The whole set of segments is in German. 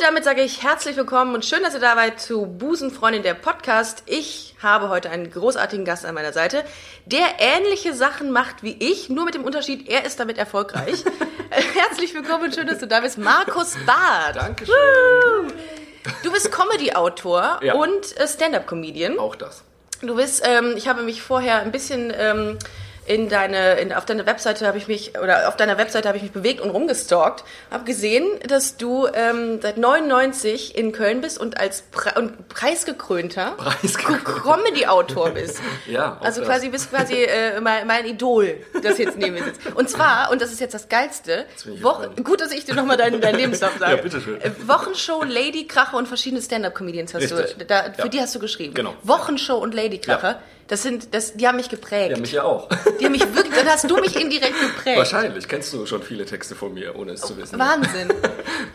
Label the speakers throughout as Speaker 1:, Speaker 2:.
Speaker 1: Und damit sage ich herzlich willkommen und schön, dass ihr dabei zu Busenfreundin der Podcast. Ich habe heute einen großartigen Gast an meiner Seite, der ähnliche Sachen macht wie ich, nur mit dem Unterschied, er ist damit erfolgreich. herzlich willkommen und schön, dass du da bist, Markus Barth.
Speaker 2: Dankeschön.
Speaker 1: Du bist Comedy-Autor
Speaker 2: Ja.
Speaker 1: und äh, Stand-up-Comedian.
Speaker 2: Auch das.
Speaker 1: Du bist, ähm, ich habe mich vorher ein bisschen ähm, in deine, in, auf deiner Webseite habe ich mich, oder auf deiner Webseite habe ich mich bewegt und rumgestalkt, habe gesehen, dass du ähm, seit 99 in Köln bist und als Pre und preisgekrönter
Speaker 2: Preisgekrönt.
Speaker 1: Comedy-Autor bist.
Speaker 2: Ja,
Speaker 1: Also
Speaker 2: das.
Speaker 1: quasi bist quasi äh, mein, mein Idol, das jetzt neben mir sitzt. Und zwar, und das ist jetzt das Geilste,
Speaker 2: gespannt.
Speaker 1: gut, dass ich dir nochmal deinen, deinen Lebenslauf sage.
Speaker 2: Ja, bitteschön.
Speaker 1: Wochenshow, Lady Kracher und verschiedene Stand-Up-Comedians hast
Speaker 2: Richtig.
Speaker 1: du, da, für
Speaker 2: Ja.
Speaker 1: die hast du geschrieben.
Speaker 2: Genau.
Speaker 1: Wochenshow und Lady Kracher,
Speaker 2: Ja.
Speaker 1: Das sind, das, die haben mich geprägt.
Speaker 2: Ja, mich ja auch.
Speaker 1: die haben mich wirklich, dann hast du mich indirekt geprägt.
Speaker 2: Wahrscheinlich kennst du schon viele Texte von mir, ohne es zu wissen.
Speaker 1: Wahnsinn.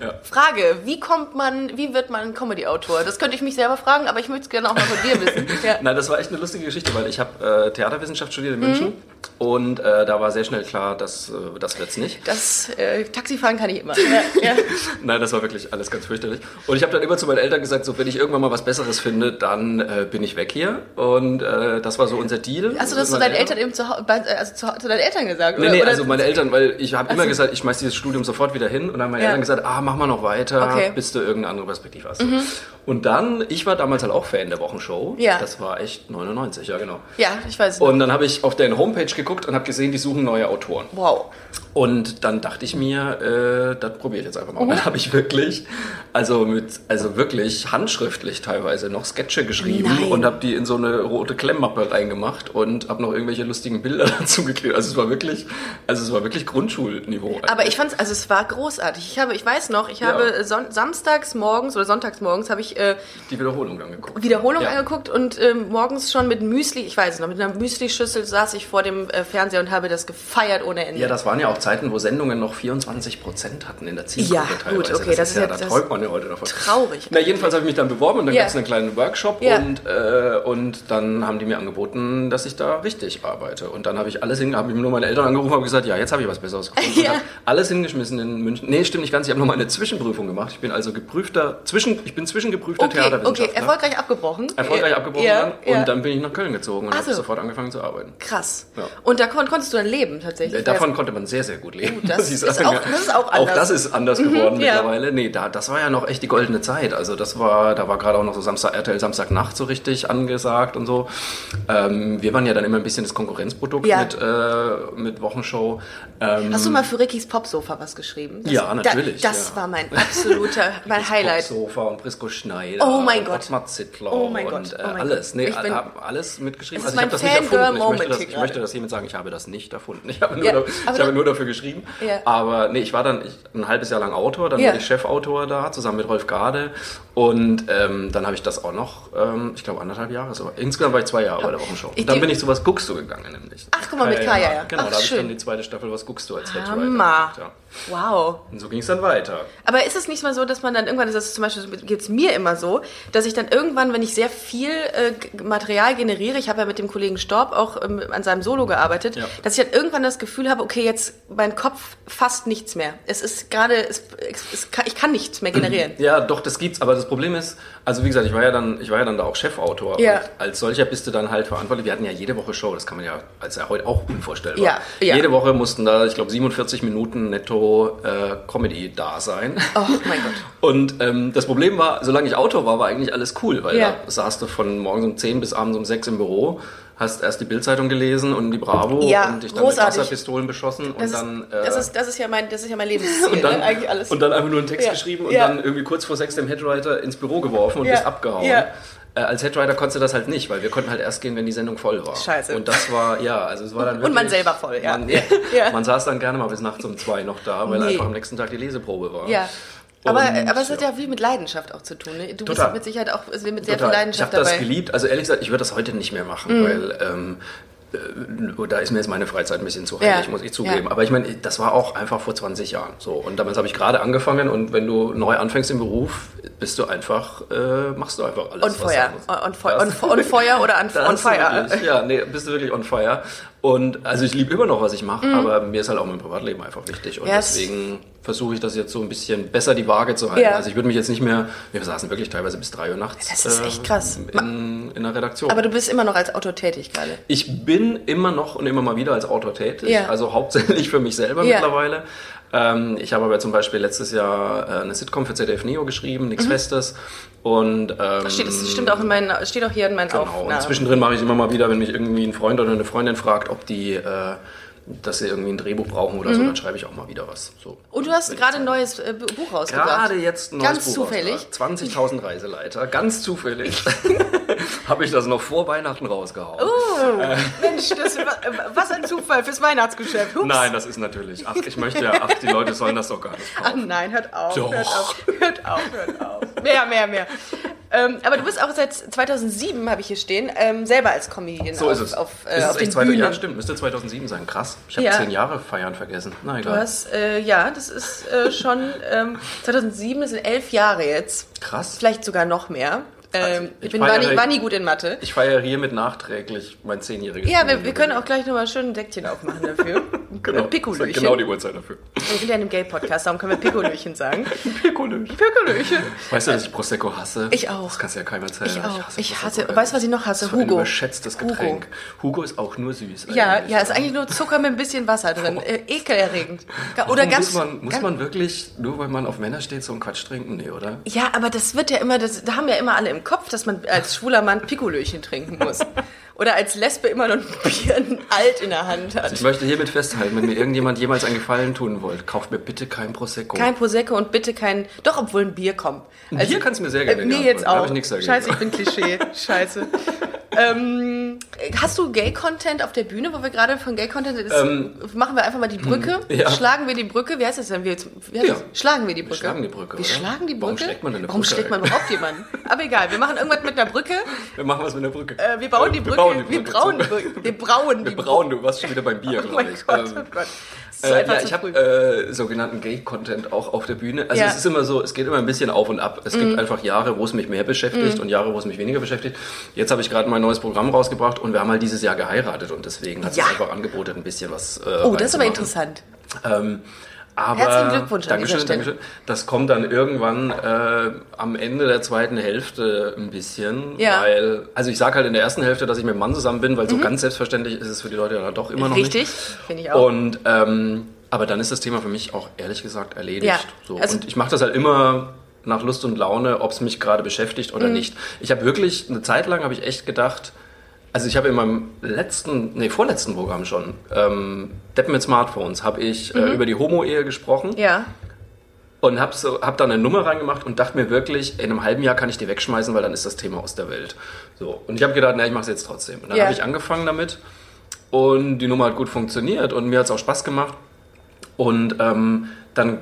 Speaker 2: Ja.
Speaker 1: Frage, wie kommt man, wie wird man Comedy-Autor? Das könnte ich mich selber fragen, aber ich möchte es gerne auch mal von dir wissen. Ja.
Speaker 2: Nein, das war echt eine lustige Geschichte, weil ich habe äh, Theaterwissenschaft studiert in München und äh, da war sehr schnell klar, dass äh, das wird's nicht.
Speaker 1: Das äh, Taxifahren kann ich immer. Ja, ja.
Speaker 2: Nein, das war wirklich alles ganz fürchterlich. Und ich habe dann immer zu meinen Eltern gesagt, so wenn ich irgendwann mal was Besseres finde, dann äh, bin ich weg hier. Und äh, das war so unser Deal.
Speaker 1: Hast du das zu
Speaker 2: Mit meinen
Speaker 1: deinen Eltern eben zu, also zu, zu deinen Eltern gesagt?
Speaker 2: Nee,
Speaker 1: oder?
Speaker 2: nee,
Speaker 1: oder?
Speaker 2: also meine Eltern, weil ich habe immer
Speaker 1: so.
Speaker 2: gesagt, ich schmeiß dieses Studium sofort wieder hin und dann haben meine
Speaker 1: Ja.
Speaker 2: Eltern gesagt, ah, mach mal noch weiter,
Speaker 1: Okay. Mhm.
Speaker 2: bis du irgendeine andere Perspektive hast. Und dann, ich war damals halt auch Fan der Wochenshow.
Speaker 1: Ja.
Speaker 2: Das war echt 99, ja genau.
Speaker 1: ja, ich weiß noch.
Speaker 2: Und dann habe ich auf deren Homepage geguckt und habe gesehen, die suchen neue Autoren.
Speaker 1: Wow.
Speaker 2: Und dann dachte ich mir, äh, das probiere ich jetzt einfach mal. Und
Speaker 1: Mhm.
Speaker 2: dann habe ich wirklich, also mit, also wirklich handschriftlich teilweise noch Sketche geschrieben
Speaker 1: Nein.
Speaker 2: und habe die in so eine rote Klemmmappe reingemacht und habe noch irgendwelche lustigen Bilder dazu geklebt. Also es war wirklich, also es war wirklich Grundschulniveau.
Speaker 1: Aber ich fand's, also es war großartig. Ich habe, ich weiß noch, ich
Speaker 2: Ja.
Speaker 1: habe son samstags morgens oder sonntags morgens habe ich äh,
Speaker 2: die Wiederholung angeguckt.
Speaker 1: Wiederholung
Speaker 2: Ja.
Speaker 1: angeguckt und ähm, morgens schon mit Müsli, ich weiß es noch, mit einer Müsli-Schüssel saß ich vor dem äh, Fernseher und habe das gefeiert ohne Ende.
Speaker 2: Ja, das waren ja auch Zeiten, wo Sendungen noch 24 Prozent hatten in der Zielgruppe
Speaker 1: Ja,
Speaker 2: teilweise.
Speaker 1: gut, okay, das
Speaker 2: das, ist ja, da träumt man ja heute davon.
Speaker 1: Traurig.
Speaker 2: Na, jedenfalls habe ich mich dann beworben und dann
Speaker 1: Ja.
Speaker 2: gab es einen kleinen Workshop
Speaker 1: Ja.
Speaker 2: und, äh, und dann haben die mir angeboten, dass ich da richtig arbeite. Und dann habe ich alles hin, habe ich nur meine Eltern angerufen und habe gesagt, ja, jetzt habe ich was Besseres gefunden.
Speaker 1: Ja.
Speaker 2: Alles hingeschmissen in München. Nee, stimmt nicht ganz. Ich habe noch mal eine Zwischenprüfung gemacht. Ich bin also geprüfter, zwischen, ich bin zwischengeprüfter
Speaker 1: Okay, okay,
Speaker 2: Theaterwissenschaftler.
Speaker 1: erfolgreich abgebrochen.
Speaker 2: Erfolgreich
Speaker 1: Ja,
Speaker 2: abgebrochen
Speaker 1: ja,
Speaker 2: dann.
Speaker 1: ja.
Speaker 2: Und dann bin ich nach Köln gezogen und
Speaker 1: Ach
Speaker 2: habe
Speaker 1: so.
Speaker 2: sofort angefangen zu arbeiten.
Speaker 1: Krass. Und da kon konntest du dann leben tatsächlich.
Speaker 2: Äh, Davon konnte man sehr, sehr gut leben.
Speaker 1: Oh, das ist auch- das ist auch
Speaker 2: Auch
Speaker 1: anders. Mhm,
Speaker 2: das ist anders geworden
Speaker 1: ja.
Speaker 2: mittlerweile. Nee, da, das war ja noch echt die goldene Zeit. Also das war, da war gerade auch noch so Samstag, RTL Samstagnacht so richtig angesagt und so. Ähm, wir waren ja dann immer ein bisschen das Konkurrenzprodukt
Speaker 1: Ja.
Speaker 2: mit, äh, mit Wochenshow. Ähm,
Speaker 1: Hast du mal für Rickys Popsofa was geschrieben? Das,
Speaker 2: Ja, natürlich,
Speaker 1: Da, das
Speaker 2: ja.
Speaker 1: war mein absoluter, mein Highlight.
Speaker 2: Sofa und Prisco Schneider.
Speaker 1: Oh mein
Speaker 2: und
Speaker 1: Gott.
Speaker 2: Ottmar Zittler
Speaker 1: Oh mein
Speaker 2: und
Speaker 1: Gott,
Speaker 2: äh,
Speaker 1: oh mein
Speaker 2: alles.
Speaker 1: Gott.
Speaker 2: Nee,
Speaker 1: Ich bin-
Speaker 2: hab alles mitgeschrieben. Also ich habe das nicht erfunden. Ich möchte, das, ich möchte das hiermit sagen, ich habe das nicht erfunden. Ich habe nur,
Speaker 1: Ja,
Speaker 2: da, ich habe nur dafür geschrieben. Aber nee, ich war dann ich, ein halbes Jahr lang Autor, dann wurde ich Chefautor da, zusammen mit Rolf Gade. Und ähm, dann habe ich das auch noch, ähm, ich glaube, anderthalb Jahre. So. Insgesamt war ich zwei Jahre bei der Wochenshow. Und dann bin ich zu Was guckst du gegangen, nämlich.
Speaker 1: Ach, guck mal, mit Kaya, ja.
Speaker 2: Genau,
Speaker 1: Ach,
Speaker 2: da habe ich dann die zweite Staffel Was guckst du als Headwriter
Speaker 1: Hammer.
Speaker 2: gemacht, ja.
Speaker 1: Wow.
Speaker 2: Und so ging es dann weiter.
Speaker 1: Aber ist es nicht mal so, dass man dann irgendwann, das ist zum Beispiel, geht es mir immer so, dass ich dann irgendwann, wenn ich sehr viel äh, Material generiere, ich habe ja mit dem Kollegen Storb auch ähm, an seinem Solo gearbeitet,
Speaker 2: Ja.
Speaker 1: dass ich dann irgendwann das Gefühl habe, okay, jetzt mein Kopf fasst nichts mehr. Es ist gerade, ich kann nichts mehr generieren.
Speaker 2: Ja, doch, das gibt's. Aber das Problem ist, also wie gesagt, ich war ja dann, ich war ja dann da auch Chefautor.
Speaker 1: Ja.
Speaker 2: Und als solcher bist du dann halt verantwortlich. Wir hatten ja jede Woche Show, das kann man ja als ja heute auch unvorstellbar.
Speaker 1: Ja, ja.
Speaker 2: Jede Woche mussten da, ich glaube, 47 Minuten netto äh, Comedy da sein.
Speaker 1: Oh mein Gott.
Speaker 2: Und ähm, das Problem war, solange ich Autor war, war eigentlich alles cool, weil
Speaker 1: Ja.
Speaker 2: da saß du von morgens um 10 bis abends um 6 im Büro, hast erst die Bildzeitung gelesen und die Bravo
Speaker 1: Ja,
Speaker 2: und dich dann
Speaker 1: großartig.
Speaker 2: mit Wasserpistolen beschossen
Speaker 1: Das,
Speaker 2: und dann
Speaker 1: ist, das,
Speaker 2: äh,
Speaker 1: ist, das ist ja mein, das ist ja mein Lebensziel,
Speaker 2: und dann,
Speaker 1: ne? eigentlich alles.
Speaker 2: und dann einfach nur einen Text
Speaker 1: Ja.
Speaker 2: geschrieben und dann irgendwie kurz vor sechs dem Headwriter ins Büro geworfen und bist abgehauen.
Speaker 1: Ja.
Speaker 2: Äh, als Headwriter konntest du das halt nicht, weil wir konnten halt erst gehen, wenn die Sendung voll war.
Speaker 1: Scheiße.
Speaker 2: Und das war, ja, also es war dann
Speaker 1: Und
Speaker 2: wirklich...
Speaker 1: man selber voll, ja.
Speaker 2: Man,
Speaker 1: Ja.
Speaker 2: man saß dann gerne mal bis nachts um zwei noch da, weil
Speaker 1: Nee.
Speaker 2: einfach am nächsten Tag die Leseprobe war.
Speaker 1: ja. Aber,
Speaker 2: Und,
Speaker 1: aber es hat ja viel mit Leidenschaft auch zu tun. Ne? Du bist
Speaker 2: Total.
Speaker 1: mit Sicherheit auch mit sehr viel
Speaker 2: Total. Ich
Speaker 1: Leidenschaft
Speaker 2: habe das
Speaker 1: dabei. Mhm.
Speaker 2: geliebt. Also ehrlich gesagt, ich würde das heute nicht mehr machen, weil ähm, äh, da ist mir jetzt meine Freizeit ein bisschen zu
Speaker 1: Ja.
Speaker 2: heilig, muss ich zugeben.
Speaker 1: Ja.
Speaker 2: Aber ich meine, das war auch einfach vor 20 Jahren so. Und damals habe ich gerade angefangen und wenn du neu anfängst im Beruf, bist du einfach, äh, machst du einfach alles.
Speaker 1: On
Speaker 2: muss.
Speaker 1: On,
Speaker 2: Das-
Speaker 1: on, on Feuer oder on, on Fire.
Speaker 2: Wirklich, ja, nee, bist du wirklich on fire. Und also ich liebe immer noch, was ich mache, aber mir ist halt auch mein Privatleben einfach wichtig. Und
Speaker 1: Mhm. Ja, es-
Speaker 2: deswegen versuche ich das jetzt so ein bisschen besser die Waage zu halten.
Speaker 1: Ja.
Speaker 2: Also ich würde mich jetzt nicht mehr, wir saßen wirklich teilweise bis drei Uhr nachts.
Speaker 1: Das ist echt krass.
Speaker 2: In, in der Redaktion.
Speaker 1: Aber du bist immer noch als Autor tätig gerade.
Speaker 2: Ich bin immer noch und immer mal wieder als Autor tätig,
Speaker 1: Ja.
Speaker 2: also hauptsächlich für mich selber
Speaker 1: Ja.
Speaker 2: mittlerweile. Ähm, ich habe aber zum Beispiel letztes Jahr äh, eine Sitcom für ZDF Neo geschrieben, nichts Festes. Und ähm,
Speaker 1: Das steht, das stimmt auch in meinen, steht auch hier in meinen
Speaker 2: genau. Und
Speaker 1: Aufnahmen.
Speaker 2: zwischendrin mache ich immer mal wieder, wenn mich irgendwie ein Freund oder eine Freundin fragt, ob die, äh, dass sie irgendwie ein Drehbuch brauchen oder so,
Speaker 1: Mhm.
Speaker 2: dann schreibe ich auch mal wieder was. So.
Speaker 1: Und du hast gerade ein neues äh, Buch rausgebracht.
Speaker 2: Gerade jetzt ein neues
Speaker 1: Ganz
Speaker 2: Buch
Speaker 1: zufällig.
Speaker 2: rausgebracht. 20.000 Reiseleiter, ganz zufällig. habe ich das noch vor Weihnachten rausgehauen.
Speaker 1: Oh, Mensch, das, was ein Zufall fürs Weihnachtsgeschäft. Ups.
Speaker 2: Nein, das ist natürlich. Ach, ich möchte ja, ach, die Leute sollen das doch gar nicht
Speaker 1: Ach
Speaker 2: kaufen.
Speaker 1: nein, hört auf,
Speaker 2: Doch.
Speaker 1: hört auf, hört auf, hört auf. Mehr, mehr, mehr. Ähm, aber du bist auch seit 2007, habe ich hier stehen, ähm, selber als Comedian
Speaker 2: So
Speaker 1: auf,
Speaker 2: ist es.
Speaker 1: auf, äh,
Speaker 2: ist es
Speaker 1: auf den
Speaker 2: echt 2000,
Speaker 1: Bühnen.
Speaker 2: ja, stimmt. Müsste 2007 sein. Krass. Ich habe
Speaker 1: Ja.
Speaker 2: zehn Jahre feiern vergessen. Na
Speaker 1: Du
Speaker 2: egal.
Speaker 1: hast, äh, ja, das ist äh, schon ähm, 2007, das sind elf Jahre jetzt.
Speaker 2: Krass.
Speaker 1: Vielleicht sogar noch mehr. Ähm, ich
Speaker 2: ich
Speaker 1: bin,
Speaker 2: war
Speaker 1: nie, war nie gut in Mathe.
Speaker 2: Ich feiere hiermit nachträglich mein zehnjähriges
Speaker 1: Ja, wir, wir können auch gleich nochmal schön ein Deckchen aufmachen dafür.
Speaker 2: Genau,
Speaker 1: Äh,
Speaker 2: das
Speaker 1: Pikolöchen.
Speaker 2: genau die Uhrzeit dafür.
Speaker 1: Wir sind ja in einem Gay-Podcast, darum können wir Pikolöchen sagen.
Speaker 2: Pikolöchen.
Speaker 1: Pikolöchen.
Speaker 2: Weißt du, dass ich Prosecco hasse?
Speaker 1: Ich auch.
Speaker 2: Das kannst du ja keinem erzählen.
Speaker 1: Ich auch. Ich
Speaker 2: Prosecco,
Speaker 1: hasse, weißt du, was ich noch hasse?
Speaker 2: So ein
Speaker 1: Hugo.
Speaker 2: überschätztes Getränk. Hugo. ist auch nur süß.
Speaker 1: Ja,
Speaker 2: eigentlich.
Speaker 1: ja, ist eigentlich nur Zucker mit ein bisschen Wasser drin. Äh, ekelerregend. Oder
Speaker 2: Warum
Speaker 1: ganz.
Speaker 2: muss man, muss
Speaker 1: ganz-
Speaker 2: man wirklich, nur weil man auf Männer steht, so einen Quatsch trinken? Nee, oder?
Speaker 1: ja, aber das wird ja immer, das, da haben ja immer alle im Kopf, dass man als schwuler Mann Pikolöchen trinken muss. Oder als Lesbe immer noch ein Bier alt in der Hand hat.
Speaker 2: Ich möchte hiermit festhalten, wenn mir irgendjemand jemals einen Gefallen tun wollt, kauft mir bitte kein Prosecco.
Speaker 1: Kein Prosecco und bitte kein. Doch, obwohl ein Bier kommt.
Speaker 2: Ein Bier kannst du mir sehr gerne
Speaker 1: Äh, nee, jetzt auch.
Speaker 2: ich.
Speaker 1: Scheiße, ich bin Klischee. Scheiße. ähm, hast du Gay-Content auf der Bühne, wo wir gerade von Gay-Content
Speaker 2: Ähm,
Speaker 1: machen wir einfach mal die Brücke.
Speaker 2: ja.
Speaker 1: Schlagen wir die Brücke. Wie heißt das denn? Wir,
Speaker 2: Ja.
Speaker 1: das? Schlagen wir die Brücke.
Speaker 2: schlagen die Brücke,
Speaker 1: Wir
Speaker 2: oder?
Speaker 1: schlagen die Brücke.
Speaker 2: Warum schlägt man denn eine
Speaker 1: Warum
Speaker 2: Brücke
Speaker 1: schlägt man überhaupt jemanden? Aber egal, wir machen irgendwas mit einer Brücke.
Speaker 2: Wir machen was mit der Brücke.
Speaker 1: Äh, wir bauen die Brücke.
Speaker 2: Wir die
Speaker 1: Wir
Speaker 2: Brücke.
Speaker 1: brauen, wir brauen
Speaker 2: Wir brauen, du warst schon wieder beim Bier,
Speaker 1: Oh
Speaker 2: glaube ich.
Speaker 1: Gott,
Speaker 2: Ähm,
Speaker 1: oh Gott.
Speaker 2: Äh, ja, ich habe äh, sogenannten Gay-Content auch auf der Bühne. Also
Speaker 1: Ja.
Speaker 2: es ist immer so, es geht immer ein bisschen auf und ab. Es
Speaker 1: Mhm.
Speaker 2: gibt einfach Jahre, wo es mich mehr beschäftigt und Jahre, wo es mich weniger beschäftigt. Jetzt habe ich gerade mein neues Programm rausgebracht und wir haben halt dieses Jahr geheiratet und deswegen hat
Speaker 1: Ja.
Speaker 2: es einfach angeboten, ein bisschen was. Äh,
Speaker 1: Oh, das ist aber interessant.
Speaker 2: Ähm, aber
Speaker 1: Herzlichen Glückwunsch an
Speaker 2: Dankeschön. Dankeschön. Das kommt dann irgendwann äh, am Ende der zweiten Hälfte ein bisschen,
Speaker 1: Ja. Mhm.
Speaker 2: weil also ich sage halt in der ersten Hälfte, dass ich mit dem Mann zusammen bin, weil so ganz selbstverständlich ist es für die Leute dann doch immer noch
Speaker 1: Richtig,
Speaker 2: nicht.
Speaker 1: finde ich auch.
Speaker 2: Und ähm, aber dann ist das Thema für mich auch ehrlich gesagt erledigt.
Speaker 1: Ja,
Speaker 2: So.
Speaker 1: also-
Speaker 2: und ich mache das halt immer nach Lust und Laune, ob es mich gerade beschäftigt
Speaker 1: Mhm.
Speaker 2: oder nicht. Ich habe wirklich eine Zeit lang habe ich echt gedacht, also ich habe in meinem letzten, nee, vorletzten Programm schon, ähm, Deppen mit Smartphones, habe ich äh, über die Homo-Ehe gesprochen
Speaker 1: Mhm. Ja.
Speaker 2: und habe so, hab da eine Nummer reingemacht und dachte mir wirklich, in einem halben Jahr kann ich die wegschmeißen, weil dann ist das Thema aus der Welt. So. Und ich habe gedacht, na, ich mache es jetzt trotzdem. Und dann
Speaker 1: Ja.
Speaker 2: habe ich angefangen damit und die Nummer hat gut funktioniert und mir hat es auch Spaß gemacht. Und ähm, dann,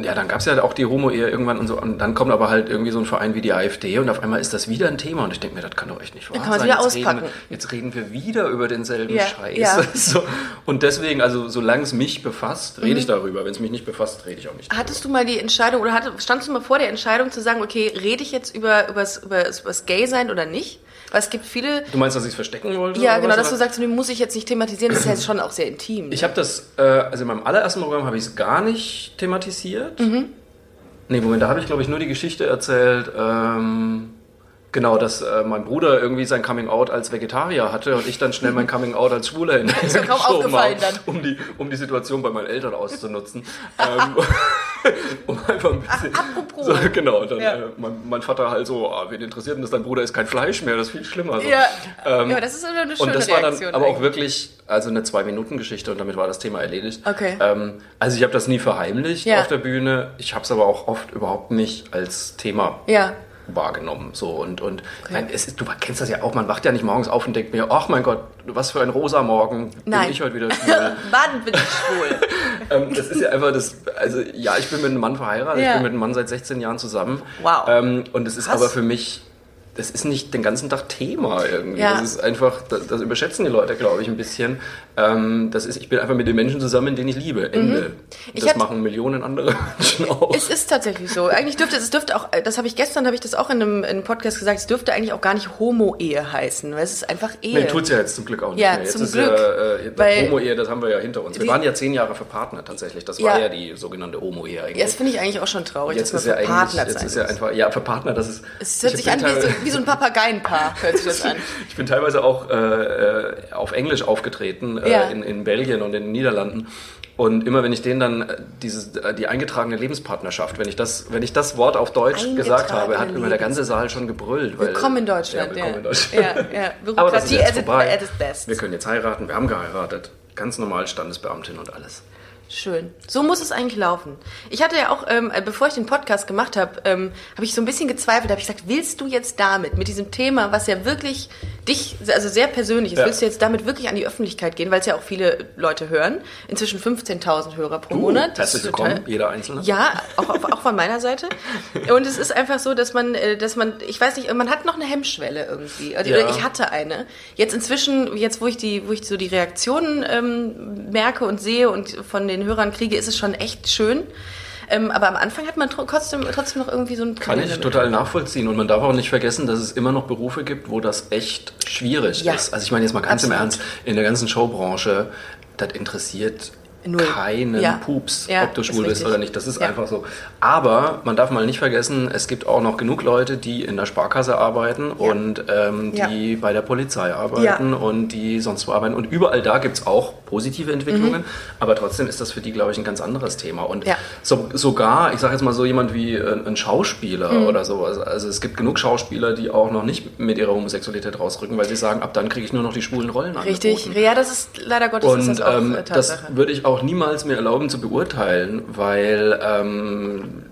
Speaker 2: ja, dann gab es ja auch die Homo-Ehe irgendwann und so. Und dann kommt aber halt irgendwie so ein Verein wie die AfD und auf einmal ist das wieder ein Thema. Und ich denke mir, das kann doch echt nicht wahr
Speaker 1: kann man
Speaker 2: sein.
Speaker 1: wieder
Speaker 2: jetzt,
Speaker 1: auspacken.
Speaker 2: Reden, wir- jetzt reden wir wieder über denselben
Speaker 1: Ja,
Speaker 2: Scheiß.
Speaker 1: ja.
Speaker 2: So. Und deswegen, also solange es mich befasst, rede ich
Speaker 1: Mhm.
Speaker 2: darüber. Wenn es mich nicht befasst, rede ich auch nicht.
Speaker 1: Hattest du mal die Entscheidung oder hatte, standst du mal vor der Entscheidung zu sagen, okay, rede ich jetzt über übers, übers, übers Gay sein oder nicht? Weil es gibt viele.
Speaker 2: Du meinst, dass ich es verstecken wollte?
Speaker 1: Ja, genau,
Speaker 2: was?
Speaker 1: dass du sagst, nee, muss ich jetzt nicht thematisieren, das ist ja jetzt schon auch sehr intim. ne?
Speaker 2: Ich habe das, äh, also in meinem allerersten Programm habe ich es gar nicht thematisiert.
Speaker 1: Mhm.
Speaker 2: Nee, Moment, da habe ich glaube ich nur die Geschichte erzählt, ähm, genau, dass äh, mein Bruder irgendwie sein Coming Out als Vegetarier hatte und ich dann schnell mein Coming Out als Schwuler
Speaker 1: kaum aufgefallen dann.
Speaker 2: um die, um die Situation bei meinen Eltern auszunutzen. ähm, um einfach ein bisschen...
Speaker 1: Apropos.
Speaker 2: So, genau, dann
Speaker 1: Ja.
Speaker 2: äh, mein, mein Vater halt so, ah, wen interessiert denn das, dein Bruder ist kein Fleisch mehr, das ist viel schlimmer. So.
Speaker 1: ja.
Speaker 2: Ähm,
Speaker 1: ja, das ist eine schöne
Speaker 2: und das war dann
Speaker 1: Reaktion.
Speaker 2: aber auch
Speaker 1: eigentlich.
Speaker 2: wirklich, also eine Zwei-Minuten-Geschichte und damit war das Thema erledigt.
Speaker 1: Okay.
Speaker 2: Ähm, also ich habe das nie verheimlicht
Speaker 1: Ja.
Speaker 2: auf der Bühne. Ich habe es aber auch oft überhaupt nicht als Thema
Speaker 1: Ja.
Speaker 2: Wahrgenommen. So und, und ich meine, es ist, du kennst das ja auch, man wacht ja nicht morgens auf und denkt mir, ach mein Gott, was für ein rosa Morgen,
Speaker 1: Nein.
Speaker 2: bin ich heute wieder schwul.
Speaker 1: Wann bin ich schwul?
Speaker 2: ähm, das ist ja einfach das, also ja, ich bin mit einem Mann verheiratet,
Speaker 1: Ja.
Speaker 2: ich bin mit einem Mann seit 16 Jahren zusammen.
Speaker 1: Wow.
Speaker 2: Ähm, und es ist aber für mich, das ist nicht den ganzen Tag Thema irgendwie.
Speaker 1: Ja.
Speaker 2: Das ist einfach, das, das überschätzen die Leute, glaube ich, ein bisschen. Ähm, das ist, ich bin einfach mit den Menschen zusammen, den ich liebe. Ende. Und
Speaker 1: Ich
Speaker 2: das machen Millionen andere Menschen auch.
Speaker 1: Es ist tatsächlich so. Eigentlich dürfte es dürfte auch, das habe ich gestern, habe ich das auch in einem, in einem Podcast gesagt, es dürfte eigentlich auch gar nicht Homo-Ehe heißen, weil es ist einfach Ehe.
Speaker 2: Nee, tut's ja jetzt zum Glück auch nicht
Speaker 1: Ja,
Speaker 2: mehr. Jetzt
Speaker 1: zum
Speaker 2: ist
Speaker 1: Glück.
Speaker 2: ja, äh,
Speaker 1: Weil-
Speaker 2: Homo-Ehe, das haben wir ja hinter uns. Wir waren ja zehn Jahre verpartnert tatsächlich. Das
Speaker 1: Ja.
Speaker 2: war ja die sogenannte Homo-Ehe eigentlich.
Speaker 1: Ja, das finde ich eigentlich auch schon traurig,
Speaker 2: jetzt
Speaker 1: dass
Speaker 2: ist
Speaker 1: man
Speaker 2: ja
Speaker 1: verpartnert
Speaker 2: jetzt
Speaker 1: sein
Speaker 2: ist ja einfach, ja, verpartner, das ist.
Speaker 1: Es hört
Speaker 2: ich
Speaker 1: sich an wie so,
Speaker 2: teilweise-
Speaker 1: wie so ein Papageienpaar, hört sich das an.
Speaker 2: Ich bin teilweise auch äh, äh, auf Englisch aufgetreten äh,
Speaker 1: Ja.
Speaker 2: in, in Belgien und in den Niederlanden. Und immer wenn ich denen dann äh, dieses, äh, die eingetragene Lebenspartnerschaft, wenn ich das, wenn ich das Wort auf Deutsch gesagt habe, hat immer der ganze Saal schon gebrüllt. weil-
Speaker 1: Willkommen in Deutschland.
Speaker 2: Ja, willkommen in Deutschland.
Speaker 1: Ja, ja.
Speaker 2: Aber das ist
Speaker 1: Bürokratie at its best.
Speaker 2: Wir können jetzt heiraten, wir haben geheiratet. Ganz normal Standesbeamtin und alles.
Speaker 1: Schön. So muss es eigentlich laufen. Ich hatte ja auch, ähm, äh, bevor ich den Podcast gemacht habe, ähm, habe ich so ein bisschen gezweifelt. habe ich gesagt, willst du jetzt damit, mit diesem Thema, was ja wirklich dich, also sehr persönlich ist,
Speaker 2: Ja.
Speaker 1: willst du jetzt damit wirklich an die Öffentlichkeit gehen, weil es ja auch viele Leute hören. Inzwischen 15.000 Hörer pro Monat. Das ist total-
Speaker 2: willkommen, jeder Einzelne.
Speaker 1: Ja, auch, auch, von meiner Seite. Und es ist einfach so, dass man, äh, dass man, ich weiß nicht, man hat noch eine Hemmschwelle irgendwie. Also,
Speaker 2: Ja.
Speaker 1: Oder ich hatte eine. Jetzt inzwischen, jetzt wo ich die, wo ich so die Reaktionen ähm, merke und sehe und von den Hörern kriege, ist es schon echt schön. Ähm, aber am Anfang hat man tro- trotzdem, trotzdem noch irgendwie so ein
Speaker 2: Kann ich total nachvollziehen. Und man darf auch nicht vergessen, dass es immer noch Berufe gibt, wo das echt schwierig
Speaker 1: Ja.
Speaker 2: ist. Also ich meine jetzt mal ganz im
Speaker 1: Absolut.
Speaker 2: Ernst, in der ganzen Showbranche, das interessiert
Speaker 1: Null.
Speaker 2: keinen
Speaker 1: Ja.
Speaker 2: Pups,
Speaker 1: Ja,
Speaker 2: ob du schwul bist oder nicht. Das ist
Speaker 1: Ja.
Speaker 2: einfach so. Aber man darf mal nicht vergessen, es gibt auch noch genug Leute, die in der Sparkasse arbeiten und ähm, die bei der Polizei arbeiten und die sonst wo arbeiten. Und überall da gibt es auch positive Entwicklungen, aber trotzdem ist das für die, glaube ich, ein ganz anderes Thema. Und
Speaker 1: Mhm.
Speaker 2: So, sogar, ich sage jetzt mal so jemand wie äh, ein Schauspieler
Speaker 1: Mhm.
Speaker 2: oder sowas. Also es gibt genug Schauspieler, die auch noch nicht mit ihrer Homosexualität rausrücken, weil sie sagen, ab dann kriege ich nur noch die schwulen Rollen
Speaker 1: Richtig.
Speaker 2: angeboten.
Speaker 1: Ja, das ist leider Gottes
Speaker 2: Und
Speaker 1: das
Speaker 2: ähm,
Speaker 1: äh,
Speaker 2: das würde ich auch niemals mir erlauben zu beurteilen, weil ähm,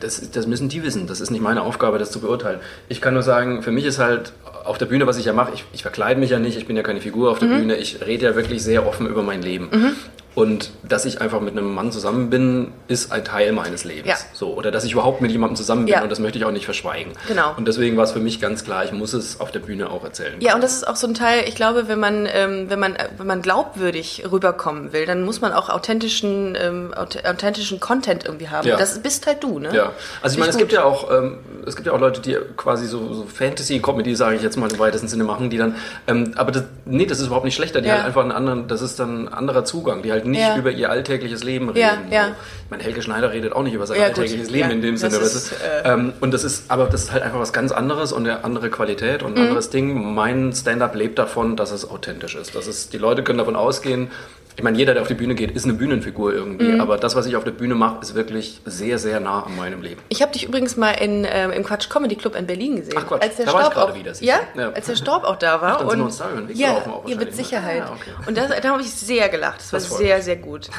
Speaker 2: das, das müssen die wissen. Das ist nicht meine Aufgabe, das zu beurteilen. Ich kann nur sagen, für mich ist halt auf der Bühne, was ich ja mache, ich, ich verkleide mich ja nicht, ich bin ja keine Figur auf der
Speaker 1: Mhm.
Speaker 2: Bühne, ich rede ja wirklich sehr offen über mein Leben. Und dass ich einfach mit einem Mann zusammen bin, ist ein Teil meines Lebens.
Speaker 1: Ja.
Speaker 2: So, oder dass ich überhaupt mit jemandem zusammen bin
Speaker 1: Ja.
Speaker 2: und das möchte ich auch nicht verschweigen.
Speaker 1: Genau.
Speaker 2: Und deswegen war es für mich ganz klar, ich muss es auf der Bühne auch erzählen.
Speaker 1: Ja, und das ist auch so ein Teil, ich glaube, wenn man, ähm, wenn man, äh, wenn man glaubwürdig rüberkommen will, dann muss man auch authentischen, ähm, auth- authentischen Content irgendwie haben.
Speaker 2: Ja.
Speaker 1: Das bist halt du, ne?
Speaker 2: Ja, also ich meine, es gibt ja auch, ähm, es gibt ja auch Leute, die quasi so, so Fantasy-Comedy, sage ich jetzt mal im weitesten Sinne machen, die dann, ähm, aber das, nee, das ist überhaupt nicht schlechter, die
Speaker 1: Ja.
Speaker 2: halt einfach einen anderen, das ist dann ein anderer Zugang, die halt nicht
Speaker 1: Ja.
Speaker 2: über ihr alltägliches Leben reden.
Speaker 1: Ja, ja.
Speaker 2: So. Ich meine, Helge Schneider redet auch nicht über sein
Speaker 1: Ja, gut.
Speaker 2: alltägliches Leben
Speaker 1: Ja,
Speaker 2: in dem
Speaker 1: das
Speaker 2: Sinne.
Speaker 1: ist, äh,
Speaker 2: ähm, und das ist, aber das ist halt einfach was ganz anderes und eine andere Qualität
Speaker 1: Mhm.
Speaker 2: und ein anderes Ding. Mein Stand-up lebt davon, dass es authentisch ist. Das ist, die Leute können davon ausgehen, ich meine, jeder, der auf die Bühne geht, ist eine Bühnenfigur irgendwie.
Speaker 1: Mhm.
Speaker 2: Aber das, was ich auf der Bühne mache, ist wirklich sehr, sehr nah an meinem Leben.
Speaker 1: Ich habe dich übrigens mal in, ähm, im Quatsch Comedy Club in Berlin gesehen.
Speaker 2: Ach Quatsch,
Speaker 1: als der
Speaker 2: da war ich gerade
Speaker 1: auch,
Speaker 2: wieder,
Speaker 1: Ja?
Speaker 2: Ja.
Speaker 1: als der Staub auch da war.
Speaker 2: Ach, dann sind wir
Speaker 1: und,
Speaker 2: uns da über den Weg
Speaker 1: ja,
Speaker 2: gelaufen auch
Speaker 1: ihr mit
Speaker 2: ne?
Speaker 1: Sicherheit.
Speaker 2: Ah, okay.
Speaker 1: Und das, da habe ich sehr gelacht. Das war
Speaker 2: Das
Speaker 1: sehr,
Speaker 2: mich.
Speaker 1: sehr gut.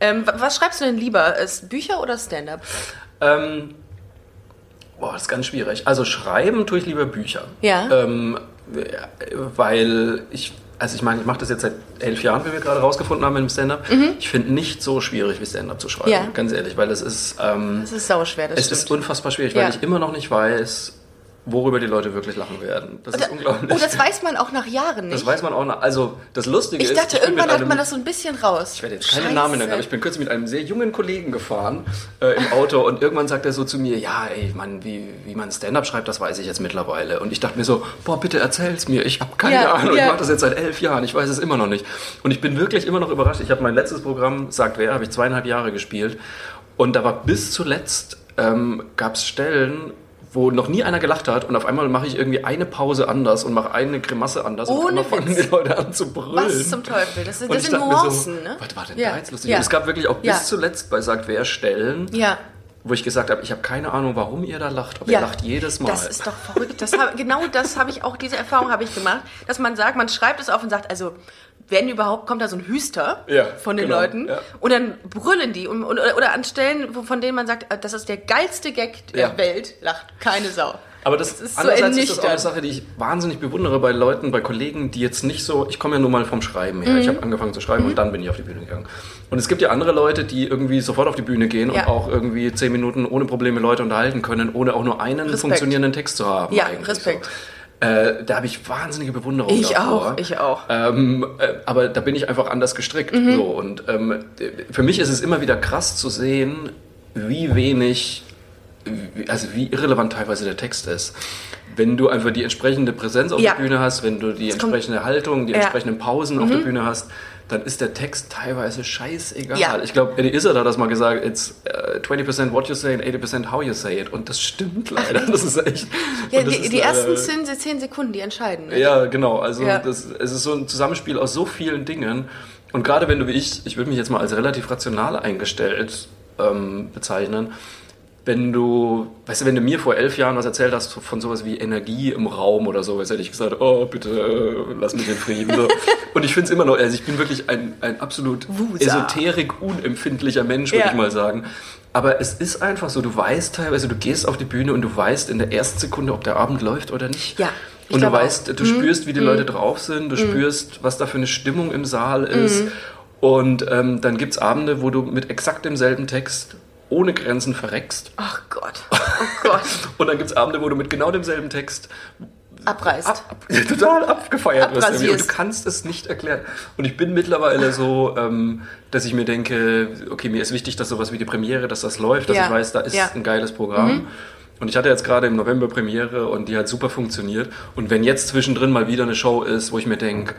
Speaker 1: ähm, wa- was schreibst du denn lieber? Ist Bücher oder Stand-up?
Speaker 2: Ähm, boah, das ist ganz schwierig. Also schreiben tue ich lieber Bücher.
Speaker 1: Ja.
Speaker 2: Ähm, weil ich, also ich meine, ich mache das jetzt seit elf Jahren, wie wir gerade rausgefunden haben mit dem Stand-up. Ich finde nicht so schwierig, wie Stand-up zu schreiben.
Speaker 1: Mhm. Ja.
Speaker 2: Ganz ehrlich, weil es ist, ähm,
Speaker 1: Das ist sauschwer, das
Speaker 2: es
Speaker 1: stimmt.
Speaker 2: ist unfassbar schwierig,
Speaker 1: Ja.
Speaker 2: weil ich immer noch nicht weiß, worüber die Leute wirklich lachen werden. Das ist
Speaker 1: Oder-
Speaker 2: unglaublich.
Speaker 1: Oh, das weiß man auch nach Jahren nicht.
Speaker 2: Das weiß man auch noch. Also das Lustige
Speaker 1: ich
Speaker 2: ist,
Speaker 1: dachte,
Speaker 2: bin mit
Speaker 1: irgendwann hat man das so ein bisschen raus.
Speaker 2: ich werde jetzt keine Namen nennen, aber ich bin kürzlich mit einem sehr jungen Kollegen gefahren äh, im Auto und irgendwann sagt er so zu mir, ja, ey, Mann, wie, wie man Stand-up schreibt, das weiß ich jetzt mittlerweile. Und ich dachte mir so, boah, bitte erzähl's mir, ich habe keine
Speaker 1: Ja,
Speaker 2: Ahnung,
Speaker 1: ja.
Speaker 2: ich mache das jetzt seit elf Jahren, ich weiß es immer noch nicht. Und ich bin wirklich immer noch überrascht. Ich habe mein letztes Programm, sagt wer, habe ich zweieinhalb Jahre gespielt und da war bis zuletzt, ähm, gab es Stellen, wo noch nie einer gelacht hat und auf einmal mache ich irgendwie eine Pause anders und mache eine Grimasse anders und auf
Speaker 1: Ohne
Speaker 2: einmal fangen
Speaker 1: Witz.
Speaker 2: die Leute an zu brüllen.
Speaker 1: Was zum Teufel? Das, sind-
Speaker 2: Und
Speaker 1: das sind Nuancen,
Speaker 2: so,
Speaker 1: ne?
Speaker 2: Was war denn
Speaker 1: Ja.
Speaker 2: da jetzt lustig?
Speaker 1: Ja.
Speaker 2: Und es gab wirklich auch bis
Speaker 1: Ja.
Speaker 2: zuletzt bei Sagt Wer Stellen,
Speaker 1: Ja.
Speaker 2: wo ich gesagt habe, ich habe keine Ahnung, warum ihr da lacht, aber
Speaker 1: Ja.
Speaker 2: ihr lacht jedes Mal.
Speaker 1: Das ist doch verrückt. Das hab, genau das habe ich auch, diese Erfahrung habe ich gemacht, dass man sagt, man schreibt es auf und sagt, also wenn überhaupt, kommt da so ein Hüster
Speaker 2: Ja,
Speaker 1: von den
Speaker 2: genau,
Speaker 1: Leuten
Speaker 2: ja.
Speaker 1: und dann brüllen die und, und, oder an Stellen, von denen man sagt, das ist der geilste Gag der
Speaker 2: Ja.
Speaker 1: Welt, lacht keine Sau.
Speaker 2: aber das,
Speaker 1: Das ist so
Speaker 2: andererseits ist das auch eine. Sache, die ich wahnsinnig bewundere bei Leuten, bei Kollegen, die jetzt nicht so, ich komme ja nur mal vom Schreiben her.
Speaker 1: Mhm.
Speaker 2: Ich habe angefangen zu schreiben und dann bin ich auf die Bühne gegangen. Und es gibt ja andere Leute, die irgendwie sofort auf die Bühne gehen
Speaker 1: Ja.
Speaker 2: und auch irgendwie zehn Minuten ohne Probleme Leute unterhalten können, ohne auch nur einen
Speaker 1: Respekt.
Speaker 2: funktionierenden Text zu haben.
Speaker 1: Ja, Respekt.
Speaker 2: So. Äh, da habe ich wahnsinnige Bewunderung
Speaker 1: Ich
Speaker 2: davor.
Speaker 1: auch, ich auch.
Speaker 2: Ähm, äh, aber da bin ich einfach anders gestrickt.
Speaker 1: Mhm.
Speaker 2: So. Und ähm, für mich ist es immer wieder krass zu sehen, wie wenig, wie- also wie irrelevant teilweise der Text ist. Wenn du einfach die entsprechende Präsenz auf
Speaker 1: Ja.
Speaker 2: der Bühne hast, wenn du die
Speaker 1: kommt-
Speaker 2: entsprechende Haltung, die
Speaker 1: Ja. Mhm.
Speaker 2: entsprechenden Pausen auf der Bühne hast, dann ist der Text teilweise scheißegal.
Speaker 1: Ja.
Speaker 2: Ich glaube, Eddie Izzard hat das mal gesagt, it's uh, 20% what you say and 80% how you say it. Und das stimmt leider. Das ist echt.
Speaker 1: Ja, die,
Speaker 2: ist
Speaker 1: die ersten zehn, zehn Sekunden, die entscheiden. Ne?
Speaker 2: ja, genau. Also
Speaker 1: Ja.
Speaker 2: Das, es ist so ein Zusammenspiel aus so vielen Dingen. Und gerade wenn du wie ich, ich würde mich jetzt mal als relativ rational eingestellt ähm, bezeichnen, wenn du, weißt du, wenn du mir vor elf Jahren was erzählt hast von sowas wie Energie im Raum oder sowas, hätte ich gesagt, oh, bitte, äh, lass mich in Frieden. So. Und ich finde es immer noch, also ich bin wirklich ein, ein absolut esoterik-unempfindlicher Mensch, würde
Speaker 1: Ja.
Speaker 2: ich mal sagen. Aber es ist einfach so, du weißt teilweise, du gehst auf die Bühne und du weißt in der ersten Sekunde, ob der Abend läuft oder nicht.
Speaker 1: Ja, ich
Speaker 2: Und du
Speaker 1: glaube auch. Mhm.
Speaker 2: weißt, du spürst, wie die Leute drauf sind, du spürst, was da für eine Stimmung im Saal ist.
Speaker 1: Mhm.
Speaker 2: Und ähm, dann gibt es Abende, wo du mit exakt demselben Text ohne Grenzen verreckst.
Speaker 1: Ach Gott, oh Gott,
Speaker 2: Und dann gibt es Abende, wo du mit genau demselben Text
Speaker 1: abreißt.
Speaker 2: ab, ab, total abgefeiert wirst. irgendwie. Und du kannst es nicht erklären. Und ich bin mittlerweile so, ähm, dass ich mir denke, okay, mir ist wichtig, dass sowas wie die Premiere, dass das läuft, dass
Speaker 1: Ja.
Speaker 2: ich weiß, da ist
Speaker 1: Ja.
Speaker 2: ein geiles Programm. Und ich hatte jetzt gerade im November Premiere und die hat super funktioniert. Und wenn jetzt zwischendrin mal wieder eine Show ist, wo ich mir denke,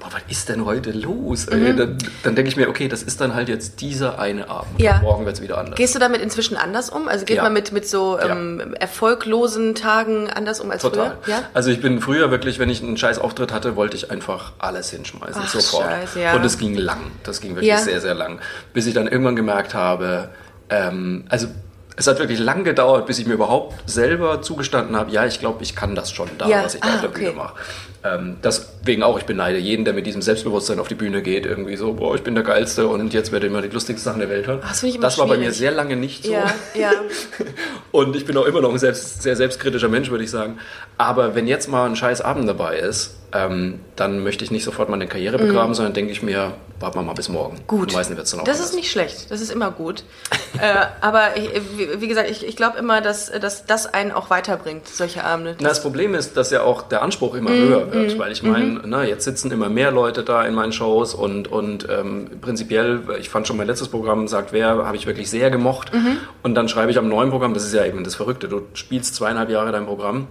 Speaker 2: boah, was ist denn heute los?
Speaker 1: Mhm.
Speaker 2: Ey, dann dann denke ich mir, okay, das ist dann halt jetzt dieser eine Abend.
Speaker 1: Ja.
Speaker 2: Morgen wird es wieder anders.
Speaker 1: Gehst du damit inzwischen anders um? Also geht
Speaker 2: Ja.
Speaker 1: man mit, mit so ähm, erfolglosen Tagen anders um als
Speaker 2: Total.
Speaker 1: früher? Ja?
Speaker 2: Also ich bin früher wirklich, wenn ich einen scheiß Auftritt hatte, wollte ich einfach alles hinschmeißen,
Speaker 1: Ach,
Speaker 2: sofort.
Speaker 1: Scheiße, ja.
Speaker 2: Und es ging lang. Das ging wirklich sehr, sehr lang. Bis ich dann irgendwann gemerkt habe, ähm, also es hat wirklich lang gedauert, bis ich mir überhaupt selber zugestanden habe, ja, ich glaube, ich kann das schon da,
Speaker 1: Ja.
Speaker 2: was ich da
Speaker 1: Ah,
Speaker 2: auf der
Speaker 1: okay.
Speaker 2: Bühne mache. Ähm, deswegen auch, ich beneide jeden, der mit diesem Selbstbewusstsein auf die Bühne geht, irgendwie so, boah, ich bin der Geilste und jetzt werde ich immer die lustigsten Sachen der Welt hören.
Speaker 1: Das ich immer
Speaker 2: das war bei mir
Speaker 1: schwierig.
Speaker 2: sehr lange nicht so.
Speaker 1: Ja, ja.
Speaker 2: Und ich bin auch immer noch ein selbst, sehr selbstkritischer Mensch, würde ich sagen. Aber wenn jetzt mal ein scheiß Abend dabei ist, ähm, dann möchte ich nicht sofort meine Karriere begraben, sondern denke ich mir, warten wir mal bis morgen.
Speaker 1: Mhm. Gut.
Speaker 2: Und meistens wird's dann auch
Speaker 1: das
Speaker 2: anders.
Speaker 1: ist nicht schlecht. Das ist immer gut. äh, aber wie, wie gesagt, ich, ich glaube immer, dass, dass das einen auch weiterbringt, solche Abende.
Speaker 2: Na, das Problem ist, dass ja auch der Anspruch immer
Speaker 1: Mhm,
Speaker 2: höher wird, weil ich meine, na, jetzt sitzen immer mehr Leute da in meinen Shows und, und ähm, prinzipiell, ich fand schon mein letztes Programm, sagt wer, habe ich wirklich sehr gemocht.
Speaker 1: Mhm.
Speaker 2: Und dann schreibe ich am neuen Programm, das ist ja eben das Verrückte, du spielst zweieinhalb Jahre dein Programm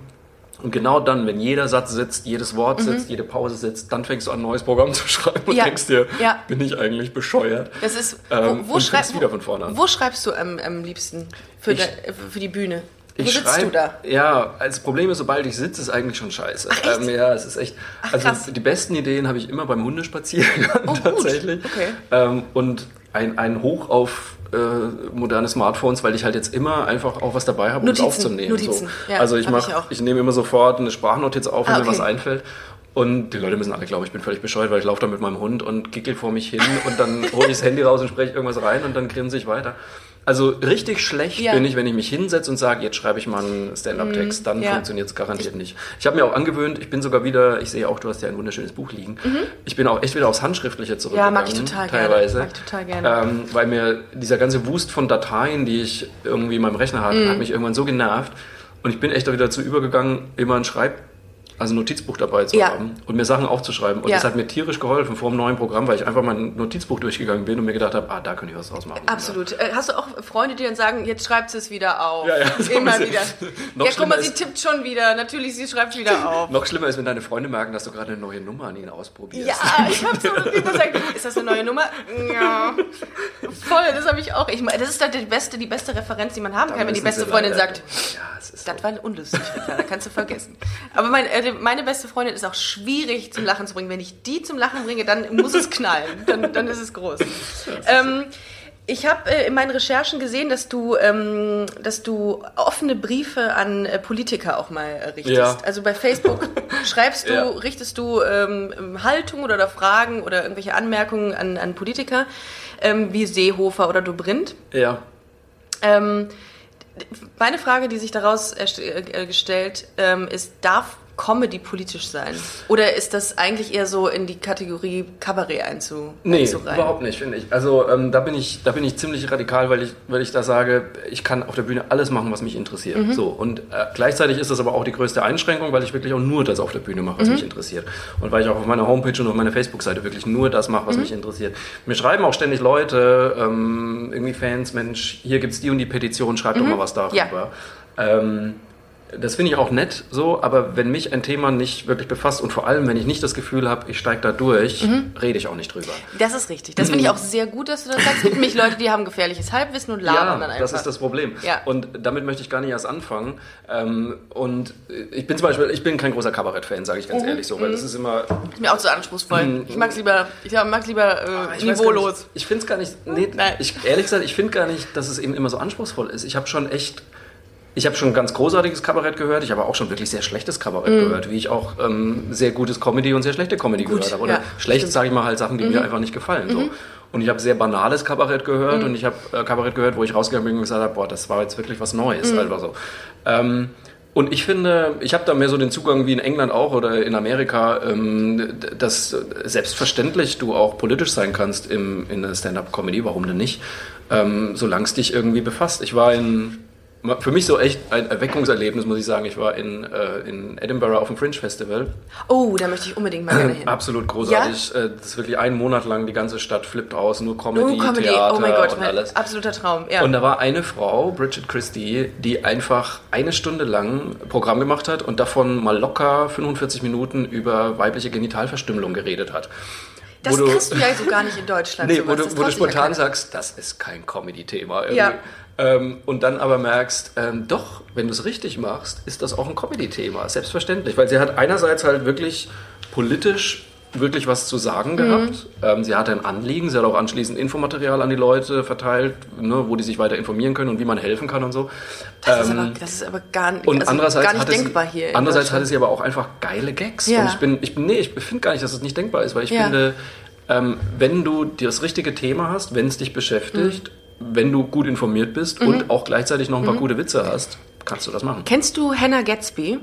Speaker 2: und genau dann, wenn jeder Satz sitzt, jedes Wort sitzt, jede Pause sitzt, dann fängst du an, ein neues Programm zu schreiben und
Speaker 1: Mhm. Ja,
Speaker 2: denkst dir,
Speaker 1: ja.
Speaker 2: bin ich eigentlich bescheuert?
Speaker 1: Das ist,
Speaker 2: Ähm,
Speaker 1: wo, wo,
Speaker 2: und
Speaker 1: schreib,
Speaker 2: wieder von vorne an.
Speaker 1: wo schreibst du am, am liebsten für,
Speaker 2: Ich-
Speaker 1: de, für die Bühne? Wo
Speaker 2: Ich
Speaker 1: sitzt
Speaker 2: schreib-
Speaker 1: du da?
Speaker 2: Ja, das Problem ist, sobald ich sitze, ist eigentlich schon scheiße.
Speaker 1: Ach?
Speaker 2: Ähm, ja, es ist echt.
Speaker 1: Ach,
Speaker 2: also
Speaker 1: krass.
Speaker 2: die besten Ideen habe ich immer beim Hundespaziergang
Speaker 1: Oh,
Speaker 2: tatsächlich.
Speaker 1: Okay.
Speaker 2: Ähm, und ein, ein Hoch auf äh, moderne Smartphones, weil ich halt jetzt immer einfach auch was dabei habe, um es aufzunehmen.
Speaker 1: Notizen.
Speaker 2: So.
Speaker 1: Ja,
Speaker 2: also ich mache,
Speaker 1: ich
Speaker 2: ich, nehme immer sofort eine Sprachnotiz auf, wenn
Speaker 1: Ah,
Speaker 2: mir was
Speaker 1: okay.
Speaker 2: einfällt. Und die Leute müssen alle glauben, ich bin völlig bescheuert, weil ich laufe da mit meinem Hund und gickel vor mich hin und dann hole ich das Handy raus und spreche irgendwas rein und dann grinse ich weiter. Also richtig schlecht
Speaker 1: Ja.
Speaker 2: bin ich, wenn ich mich hinsetze und sage, jetzt schreibe ich mal einen Stand-up-Text, dann
Speaker 1: Mhm. ja.
Speaker 2: funktioniert es garantiert nicht. Ich habe mir auch angewöhnt, ich bin sogar wieder, ich sehe auch, du hast ja ein wunderschönes Buch liegen. Ich bin auch echt wieder aufs Handschriftliche zurückgegangen.
Speaker 1: Mhm. Ja, mag ich total gerne.
Speaker 2: teilweise.
Speaker 1: Mag ich total gerne.
Speaker 2: Ähm, weil mir dieser ganze Wust von Dateien, die ich irgendwie in meinem Rechner hatte,
Speaker 1: Mhm.
Speaker 2: hat mich irgendwann so genervt. Und ich bin echt da wieder dazu übergegangen, immer ein Schreib, also ein Notizbuch dabei zu
Speaker 1: Ja.
Speaker 2: haben und mir Sachen aufzuschreiben. Und
Speaker 1: Ja.
Speaker 2: das hat mir tierisch geholfen vor dem neuen Programm, weil ich einfach mein Notizbuch durchgegangen bin und mir gedacht habe, ah, da könnte ich was draus machen.
Speaker 1: Absolut. Äh, Hast du auch Freunde, die dann sagen, jetzt schreibt sie es wieder auf?
Speaker 2: Ja, ja, so
Speaker 1: Immer wieder.
Speaker 2: Noch
Speaker 1: ja, guck mal, sie tippt schon wieder. Natürlich, sie schreibt wieder auf.
Speaker 2: Noch schlimmer ist, wenn deine Freunde merken, dass du gerade eine neue Nummer an ihnen ausprobierst.
Speaker 1: Ja, ich habe so gesagt, ist das eine neue Nummer? Ja. Voll, das habe ich auch. Ich meine, das ist halt die beste, die beste Referenz, die man haben kann,
Speaker 2: Dann
Speaker 1: wenn die beste Freundin
Speaker 2: leider-
Speaker 1: sagt,
Speaker 2: ja, ist
Speaker 1: das war unlustig, da kannst du vergessen. Aber mein, äh, meine beste Freundin ist auch schwierig zum Lachen zu bringen. Wenn ich die zum Lachen bringe, dann muss es knallen. Dann, dann ist es groß. Ähm, ich habe äh, in meinen Recherchen gesehen, dass du, ähm, dass du offene Briefe an äh, Politiker auch mal äh, richtest.
Speaker 2: Ja.
Speaker 1: Also bei Facebook schreibst du,
Speaker 2: Ja.
Speaker 1: richtest du ähm, Haltung oder, oder Fragen oder irgendwelche Anmerkungen an, an Politiker, ähm, wie Seehofer oder Dobrindt.
Speaker 2: Ja.
Speaker 1: Ähm, meine Frage, die sich daraus äh, gestellt ähm, ist, darf Comedy politisch sein? Oder ist das eigentlich eher so in die Kategorie Kabarett einzu
Speaker 2: Nee,
Speaker 1: einzureihen?
Speaker 2: überhaupt nicht, finde ich. Also ähm, da, bin ich, da bin ich ziemlich radikal, weil ich, weil ich da sage, ich kann auf der Bühne alles machen, was mich interessiert.
Speaker 1: Mhm.
Speaker 2: So, und äh, gleichzeitig ist das aber auch die größte Einschränkung, weil ich wirklich auch nur das auf der Bühne mache, was
Speaker 1: Mhm.
Speaker 2: mich interessiert. Und weil ich auch auf meiner Homepage und auf meiner Facebook-Seite wirklich nur das mache, was
Speaker 1: Mhm.
Speaker 2: mich interessiert. Mir schreiben auch ständig Leute, ähm, irgendwie Fans, Mensch, hier gibt's die und die Petition, schreib doch mal was darüber.
Speaker 1: Mhm. Ja.
Speaker 2: Ähm, das finde ich auch nett so, aber wenn mich ein Thema nicht wirklich befasst und vor allem, wenn ich nicht das Gefühl habe, ich steige da durch,
Speaker 1: Mhm.
Speaker 2: rede ich auch nicht drüber.
Speaker 1: Das ist richtig. Das finde ich auch sehr gut, dass du das sagst. Es gibt nämlich Leute, die haben gefährliches Halbwissen und labern dann
Speaker 2: Ja,
Speaker 1: einfach.
Speaker 2: das ist das Problem.
Speaker 1: Ja.
Speaker 2: Und damit möchte ich gar nicht erst anfangen. Ähm, und ich bin zum Beispiel, ich bin kein großer Kabarett-Fan, sage ich
Speaker 1: Mhm.
Speaker 2: ganz ehrlich so, weil das ist immer.
Speaker 1: Ist mir auch zu anspruchsvoll. Ich mag's lieber, ich mag's lieber äh,
Speaker 2: Mhm. Ich
Speaker 1: niveaulos.
Speaker 2: nicht- Ich finde es gar nicht. Nee,
Speaker 1: Nein.
Speaker 2: Ich, ehrlich gesagt, ich finde gar nicht, dass es eben immer so anspruchsvoll ist. Ich habe schon echt. Ich habe schon ganz großartiges Kabarett gehört, ich habe auch schon wirklich sehr schlechtes Kabarett gehört, wie ich auch ähm, sehr gutes Comedy und sehr schlechte Comedy
Speaker 1: Mhm. Gut,
Speaker 2: gehört habe. Oder
Speaker 1: ja,
Speaker 2: schlecht.
Speaker 1: Mhm.
Speaker 2: sage ich mal, halt Sachen, die mir einfach nicht gefallen. So. Und ich habe sehr banales Kabarett gehört und ich habe äh, Kabarett gehört, wo ich rausgegangen bin und gesagt habe, boah, das war jetzt wirklich was Neues.
Speaker 1: Mhm.
Speaker 2: Einfach so. Ähm, und ich finde, ich habe da mehr so den Zugang wie in England auch oder in Amerika, ähm, dass selbstverständlich du auch politisch sein kannst im, in der Stand-up-Comedy, warum denn nicht, ähm, solange es dich irgendwie befasst. Ich war in, für mich so echt ein Erweckungserlebnis, muss ich sagen. Ich war in, äh, in Edinburgh auf dem Fringe Festival.
Speaker 1: Oh, da möchte ich unbedingt mal gerne hin.
Speaker 2: Absolut großartig. Äh, Das ist wirklich einen Monat lang, die ganze Stadt flippt aus, nur Comedy,
Speaker 1: Oh, Comedy.
Speaker 2: Theater
Speaker 1: Oh mein Gott,
Speaker 2: und
Speaker 1: mein
Speaker 2: alles.
Speaker 1: absoluter Traum. Ja.
Speaker 2: Und da war eine Frau, Bridget Christie, die einfach eine Stunde lang Programm gemacht hat und davon mal locker 45 Minuten über weibliche Genitalverstümmelung geredet hat.
Speaker 1: das
Speaker 2: du-
Speaker 1: kriegst du ja so gar nicht in Deutschland.
Speaker 2: Nee,
Speaker 1: sowas.
Speaker 2: wo du, wo du
Speaker 1: ja
Speaker 2: spontan sagst, das ist kein Comedy-Thema.
Speaker 1: Ja.
Speaker 2: Ähm, und dann aber merkst, ähm, doch, wenn du es richtig machst, ist das auch ein Comedy-Thema, selbstverständlich. Weil sie hat einerseits halt wirklich politisch wirklich was zu sagen gehabt. Ähm, sie hatte ein Anliegen, sie hat auch anschließend Infomaterial an die Leute verteilt, ne, wo die sich weiter informieren können und wie man helfen kann und so.
Speaker 1: Das, ist
Speaker 2: Ähm,
Speaker 1: aber, das ist aber gar, nicht-
Speaker 2: und
Speaker 1: also
Speaker 2: andererseits
Speaker 1: gar nicht denkbar
Speaker 2: sie,
Speaker 1: hier.
Speaker 2: Andererseits hatte sie aber auch einfach geile Gags.
Speaker 1: Ja.
Speaker 2: Und ich bin, ich bin, nee, ich finde gar nicht, dass es nicht denkbar ist, weil ich
Speaker 1: Ja.
Speaker 2: finde, ähm, wenn du das richtige Thema hast, wenn es dich beschäftigt,
Speaker 1: Mhm.
Speaker 2: Wenn du gut informiert bist und auch gleichzeitig noch ein paar gute Witze hast, kannst du das machen.
Speaker 1: Kennst du Hannah Gatsby?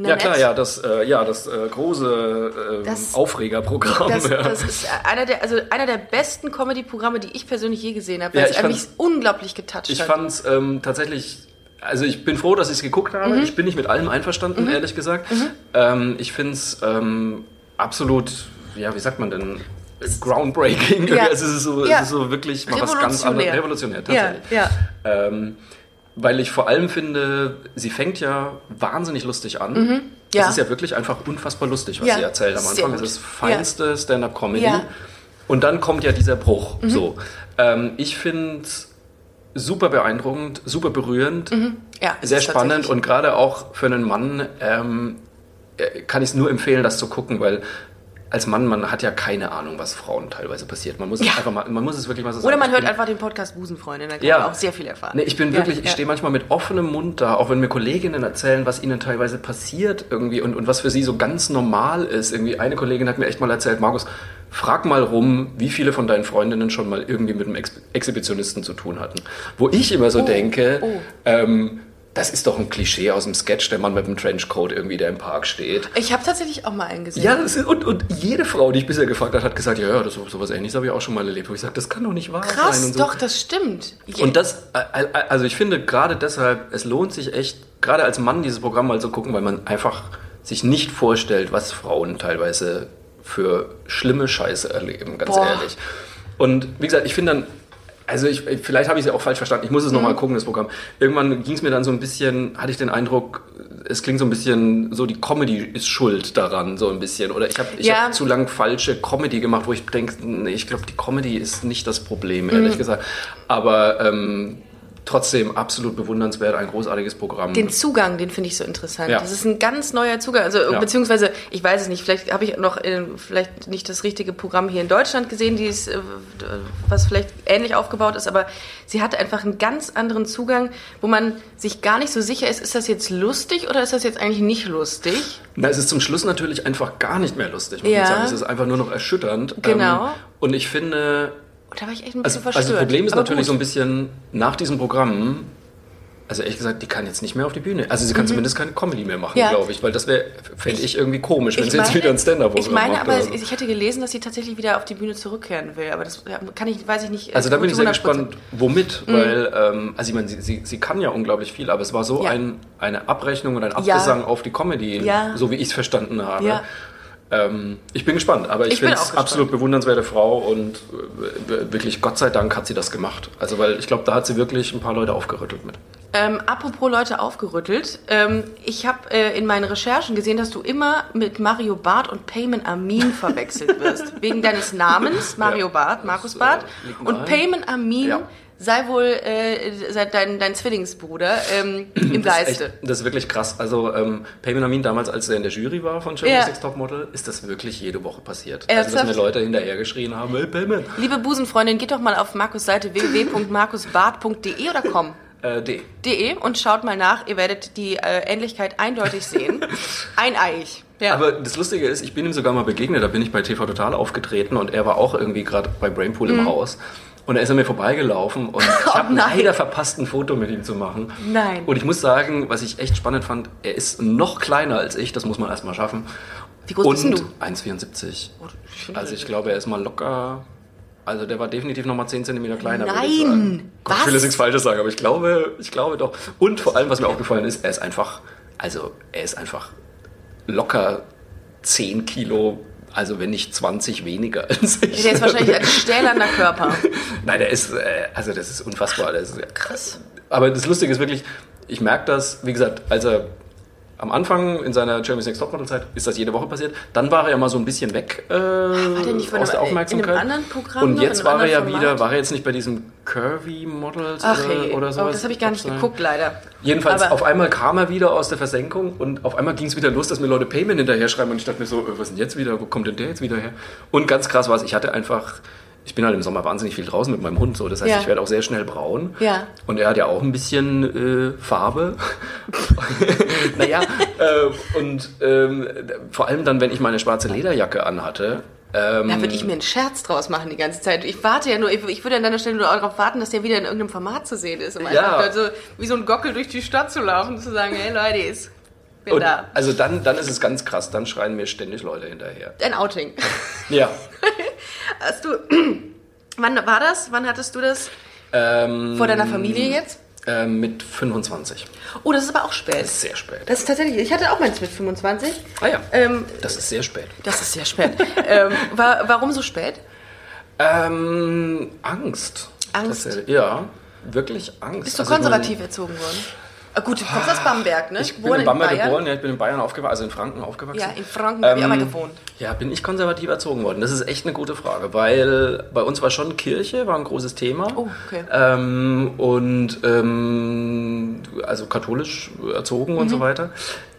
Speaker 2: Ja klar, ja, das, äh, ja, das äh, große äh,
Speaker 1: Das-
Speaker 2: Aufregerprogramm.
Speaker 1: Das,
Speaker 2: ja.
Speaker 1: das ist einer der, also einer der besten Comedy-Programme, die ich persönlich je gesehen habe,
Speaker 2: Ja,
Speaker 1: weil
Speaker 2: ich
Speaker 1: es mich unglaublich getoucht
Speaker 2: Ich
Speaker 1: hat.
Speaker 2: fand es ähm, tatsächlich, also ich bin froh, dass ich es geguckt habe.
Speaker 1: Mhm.
Speaker 2: Ich bin nicht mit allem einverstanden, ehrlich gesagt. Ähm, ich finde es ähm, absolut, ja, wie sagt man denn? Groundbreaking.
Speaker 1: Ja.
Speaker 2: Es ist so,
Speaker 1: Ja.
Speaker 2: es ist so wirklich mal was ganz anderes. Revolutionär,
Speaker 1: ja,
Speaker 2: tatsächlich.
Speaker 1: ja.
Speaker 2: Ähm, weil ich vor allem finde, sie fängt ja wahnsinnig lustig an.
Speaker 1: Ja.
Speaker 2: Es ist ja wirklich einfach unfassbar lustig, was
Speaker 1: Ja,
Speaker 2: sie erzählt am Anfang. Es ist feinste Stand-up-Comedy.
Speaker 1: Ja.
Speaker 2: Und dann kommt ja dieser Bruch. So, ähm, ich finde super beeindruckend, super berührend,
Speaker 1: ja es
Speaker 2: sehr spannend und gerade auch für einen Mann ähm, äh, kann ich es nur empfehlen, das zu gucken, weil als Mann, man hat ja keine Ahnung, was Frauen teilweise passiert. Man muss
Speaker 1: Ja.
Speaker 2: es einfach mal, man muss es wirklich mal so sagen.
Speaker 1: Oder man hört
Speaker 2: bin-
Speaker 1: einfach den Podcast Busenfreundin, da kann
Speaker 2: Ja.
Speaker 1: man auch sehr viel erfahren.
Speaker 2: Nee, ich bin
Speaker 1: Ja,
Speaker 2: wirklich, ich stehe manchmal mit offenem Mund da, auch wenn mir Kolleginnen erzählen, was ihnen teilweise passiert irgendwie und, und was für sie so ganz normal ist. Irgendwie eine Kollegin hat mir echt mal erzählt, Markus, frag mal rum, wie viele von deinen Freundinnen schon mal irgendwie mit einem Ex Exhibitionisten zu tun hatten. Wo ich immer so denke,
Speaker 1: oh.
Speaker 2: ähm, das ist doch ein Klischee aus dem Sketch, der Mann mit dem Trenchcoat irgendwie, der im Park steht.
Speaker 1: Ich habe tatsächlich auch mal einen gesehen.
Speaker 2: Ja, ist, und, und jede Frau, die ich bisher gefragt habe, hat gesagt, ja, ja, das, sowas ähnliches habe ich auch schon mal erlebt. Wo ich sage, das kann doch nicht wahr sein.
Speaker 1: Krass,
Speaker 2: so.
Speaker 1: doch, das stimmt. Je-
Speaker 2: Und das, äh, äh, also ich finde gerade deshalb, es lohnt sich echt, gerade als Mann dieses Programm mal zu gucken, weil man einfach sich nicht vorstellt, was Frauen teilweise für schlimme Scheiße erleben, ganz
Speaker 1: Boah.
Speaker 2: ehrlich. Und wie gesagt, ich finde dann, also ich, vielleicht habe ich es ja auch falsch verstanden, ich muss es noch nochmal gucken, das Programm. Irgendwann ging es mir dann so ein bisschen, hatte ich den Eindruck, es klingt so ein bisschen, so die Comedy ist schuld daran, so ein bisschen. Oder ich habe ich
Speaker 1: Ja.
Speaker 2: hab zu lang falsche Comedy gemacht, wo ich denke, nee, ich glaube, die Comedy ist nicht das Problem, ehrlich
Speaker 1: Mhm.
Speaker 2: gesagt. Aber ähm, trotzdem absolut bewundernswert, ein großartiges Programm.
Speaker 1: Den Zugang, den finde ich so interessant.
Speaker 2: Ja.
Speaker 1: Das ist ein ganz neuer Zugang. Also
Speaker 2: Ja.
Speaker 1: beziehungsweise, ich weiß es nicht, vielleicht habe ich noch äh, vielleicht nicht das richtige Programm hier in Deutschland gesehen, die ist, äh, was vielleicht ähnlich aufgebaut ist, aber sie hat einfach einen ganz anderen Zugang, wo man sich gar nicht so sicher ist, ist das jetzt lustig oder ist das jetzt eigentlich nicht lustig?
Speaker 2: Na, es ist zum Schluss natürlich einfach gar nicht mehr lustig,
Speaker 1: Ja.
Speaker 2: sagen. Es ist einfach nur noch erschütternd.
Speaker 1: Genau.
Speaker 2: Ähm, und ich finde,
Speaker 1: da war ich echt ein
Speaker 2: also,
Speaker 1: bisschen
Speaker 2: also
Speaker 1: verstört.
Speaker 2: das Problem ist
Speaker 1: Aber
Speaker 2: natürlich
Speaker 1: gut.
Speaker 2: so ein bisschen, nach diesem Programm also ehrlich gesagt, die kann jetzt nicht mehr auf die Bühne. Also sie kann zumindest keine Comedy mehr machen,
Speaker 1: Mhm. Ja.
Speaker 2: glaube ich, weil das wäre, fände ich irgendwie komisch, wenn
Speaker 1: Ich
Speaker 2: sie jetzt
Speaker 1: meine-
Speaker 2: wieder ein Stand-up
Speaker 1: Ich meine,
Speaker 2: macht.
Speaker 1: aber
Speaker 2: oder so.
Speaker 1: ich hätte gelesen, dass sie tatsächlich wieder auf die Bühne zurückkehren will. Aber das ja, kann ich, weiß ich nicht.
Speaker 2: Also da bin ich sehr
Speaker 1: 100%.
Speaker 2: gespannt, womit, weil, ähm, also ich meine, sie, sie, sie kann ja unglaublich viel, aber es war so
Speaker 1: Ja.
Speaker 2: ein, eine Abrechnung und ein
Speaker 1: Ja.
Speaker 2: Abgesang auf die Comedy,
Speaker 1: Ja.
Speaker 2: so wie ich es verstanden habe. Ähm, ich bin gespannt, aber ich,
Speaker 1: Ich
Speaker 2: finde es absolut bewundernswerte Frau und äh, wirklich Gott sei Dank hat sie das gemacht. Also weil ich glaube, da hat sie wirklich ein paar Leute aufgerüttelt mit.
Speaker 1: Ähm, apropos Leute aufgerüttelt. Ähm, ich habe äh, in meinen Recherchen gesehen, dass du immer mit Mario Barth und Payman Amin verwechselt wirst. Wegen deines Namens, Mario
Speaker 2: Ja.
Speaker 1: Barth, Markus
Speaker 2: Das, äh,
Speaker 1: Barth.
Speaker 2: liegt
Speaker 1: Und. Payman Amin
Speaker 2: Ja.
Speaker 1: Sei wohl äh, sei dein, dein Zwillingsbruder ähm, im
Speaker 2: Das ist,
Speaker 1: Geiste.
Speaker 2: echt, das ist wirklich krass. Also ähm, Payman Amin damals, als er in der Jury war von Germany's
Speaker 1: Ja.
Speaker 2: Next Topmodel, ist das wirklich jede Woche passiert.
Speaker 1: Ernsthaft?
Speaker 2: Also dass mir Leute hinterher geschrien haben, hey Payman.
Speaker 1: Liebe Busenfreundin, geht doch mal auf Markus Seite www.markusbart.de oder com.
Speaker 2: Äh, D.
Speaker 1: de und schaut mal nach. Ihr werdet die äh, Ähnlichkeit eindeutig sehen. Eineig. Ja.
Speaker 2: Aber das Lustige ist, ich bin ihm sogar mal begegnet, da bin ich bei TV Total aufgetreten und er war auch irgendwie gerade bei Brainpool im Haus. Und da ist er mir vorbeigelaufen und ich.
Speaker 1: Oh
Speaker 2: habe
Speaker 1: nein.
Speaker 2: leider verpasst, ein Foto mit ihm zu machen.
Speaker 1: Nein.
Speaker 2: Und ich muss sagen, was ich echt spannend fand, er ist noch kleiner als ich, das muss man erstmal schaffen.
Speaker 1: Wie groß
Speaker 2: und
Speaker 1: bist du?
Speaker 2: 1,74.
Speaker 1: Oh, ich finde-
Speaker 2: Also ich glaube, er ist mal locker. Also der war definitiv noch mal 10 cm kleiner.
Speaker 1: Nein!
Speaker 2: ich. Gott,
Speaker 1: Was?
Speaker 2: Ich will jetzt nichts Falsches sagen, aber ich glaube, ich glaube doch. Und vor allem, was mir aufgefallen ist, er ist einfach, also er ist einfach locker 10 Kilo, also wenn nicht 20 weniger als ich.
Speaker 1: Der ist wahrscheinlich ein stählerner Körper.
Speaker 2: Nein, der ist, äh, also das ist unfassbar. Das ist,
Speaker 1: Krass.
Speaker 2: aber das Lustige ist wirklich, ich merke das, wie gesagt, als er am Anfang in seiner Germany's Next Topmodel Zeit ist das jede Woche passiert. Dann war er ja mal so ein bisschen weg äh,
Speaker 1: der
Speaker 2: aus der
Speaker 1: einem-
Speaker 2: Aufmerksamkeit.
Speaker 1: in einem anderen Programm
Speaker 2: Und jetzt war er ja
Speaker 1: anderen
Speaker 2: wieder,
Speaker 1: Format?
Speaker 2: war er jetzt nicht bei diesem Curvy Models oder,
Speaker 1: hey,
Speaker 2: oder
Speaker 1: oh,
Speaker 2: sowas?
Speaker 1: das habe ich gar nicht geguckt, leider.
Speaker 2: Jedenfalls,
Speaker 1: Aber-
Speaker 2: auf einmal kam er wieder aus der Versenkung und auf einmal ging es wieder los, dass mir Leute Payment hinterher schreiben und ich dachte mir so, äh, was ist denn jetzt wieder, wo kommt denn der jetzt wieder her? Und ganz krass war es, ich hatte einfach, ich bin halt im Sommer wahnsinnig viel draußen mit meinem Hund, so, das heißt,
Speaker 1: Ja.
Speaker 2: ich werde auch sehr schnell braun.
Speaker 1: Ja.
Speaker 2: Und er hat ja auch ein bisschen äh, Farbe. naja, äh, und ähm, vor allem dann, wenn ich meine schwarze Lederjacke anhatte, ähm,
Speaker 1: Da würde ich mir einen Scherz draus machen die ganze Zeit. Ich warte ja nur, ich, ich würde an deiner Stelle nur darauf warten, dass der wieder in irgendeinem Format zu sehen ist. Um
Speaker 2: Ja.
Speaker 1: einfach so wie so ein Gockel durch die Stadt zu laufen und zu sagen, hey Leute, ich bin
Speaker 2: und,
Speaker 1: da.
Speaker 2: also dann, dann ist es ganz krass, dann schreien mir ständig Leute hinterher.
Speaker 1: Ein Outing.
Speaker 2: Ja.
Speaker 1: Hast du, wann war das? Wann hattest du das?
Speaker 2: Ähm,
Speaker 1: Vor deiner Familie jetzt?
Speaker 2: ähm, mit 25.
Speaker 1: Oh, das ist aber auch spät.
Speaker 2: Das ist sehr spät.
Speaker 1: Das ist tatsächlich, ich hatte auch meins mit 25.
Speaker 2: Ah ja.
Speaker 1: Ähm,
Speaker 2: Das ist sehr spät.
Speaker 1: das ist sehr spät. ähm, wa warum so spät?
Speaker 2: Ähm, Angst.
Speaker 1: Angst?
Speaker 2: Ja, wirklich Angst.
Speaker 1: Bist du
Speaker 2: Also
Speaker 1: konservativ erzogen worden? Ah, gut, du kommst aus Bamberg, ne?
Speaker 2: Ich bin in Bamberg
Speaker 1: Bayern.
Speaker 2: geboren, ja, ich bin in Bayern aufgewachsen, also in Franken aufgewachsen.
Speaker 1: Ja, in Franken habe ich
Speaker 2: Ähm,
Speaker 1: gewohnt.
Speaker 2: Ja, bin ich konservativ erzogen worden? Das ist echt eine gute Frage, weil bei uns war schon Kirche, war ein großes Thema.
Speaker 1: Oh, okay.
Speaker 2: Ähm, und ähm, also katholisch erzogen und
Speaker 1: Mhm.
Speaker 2: so weiter.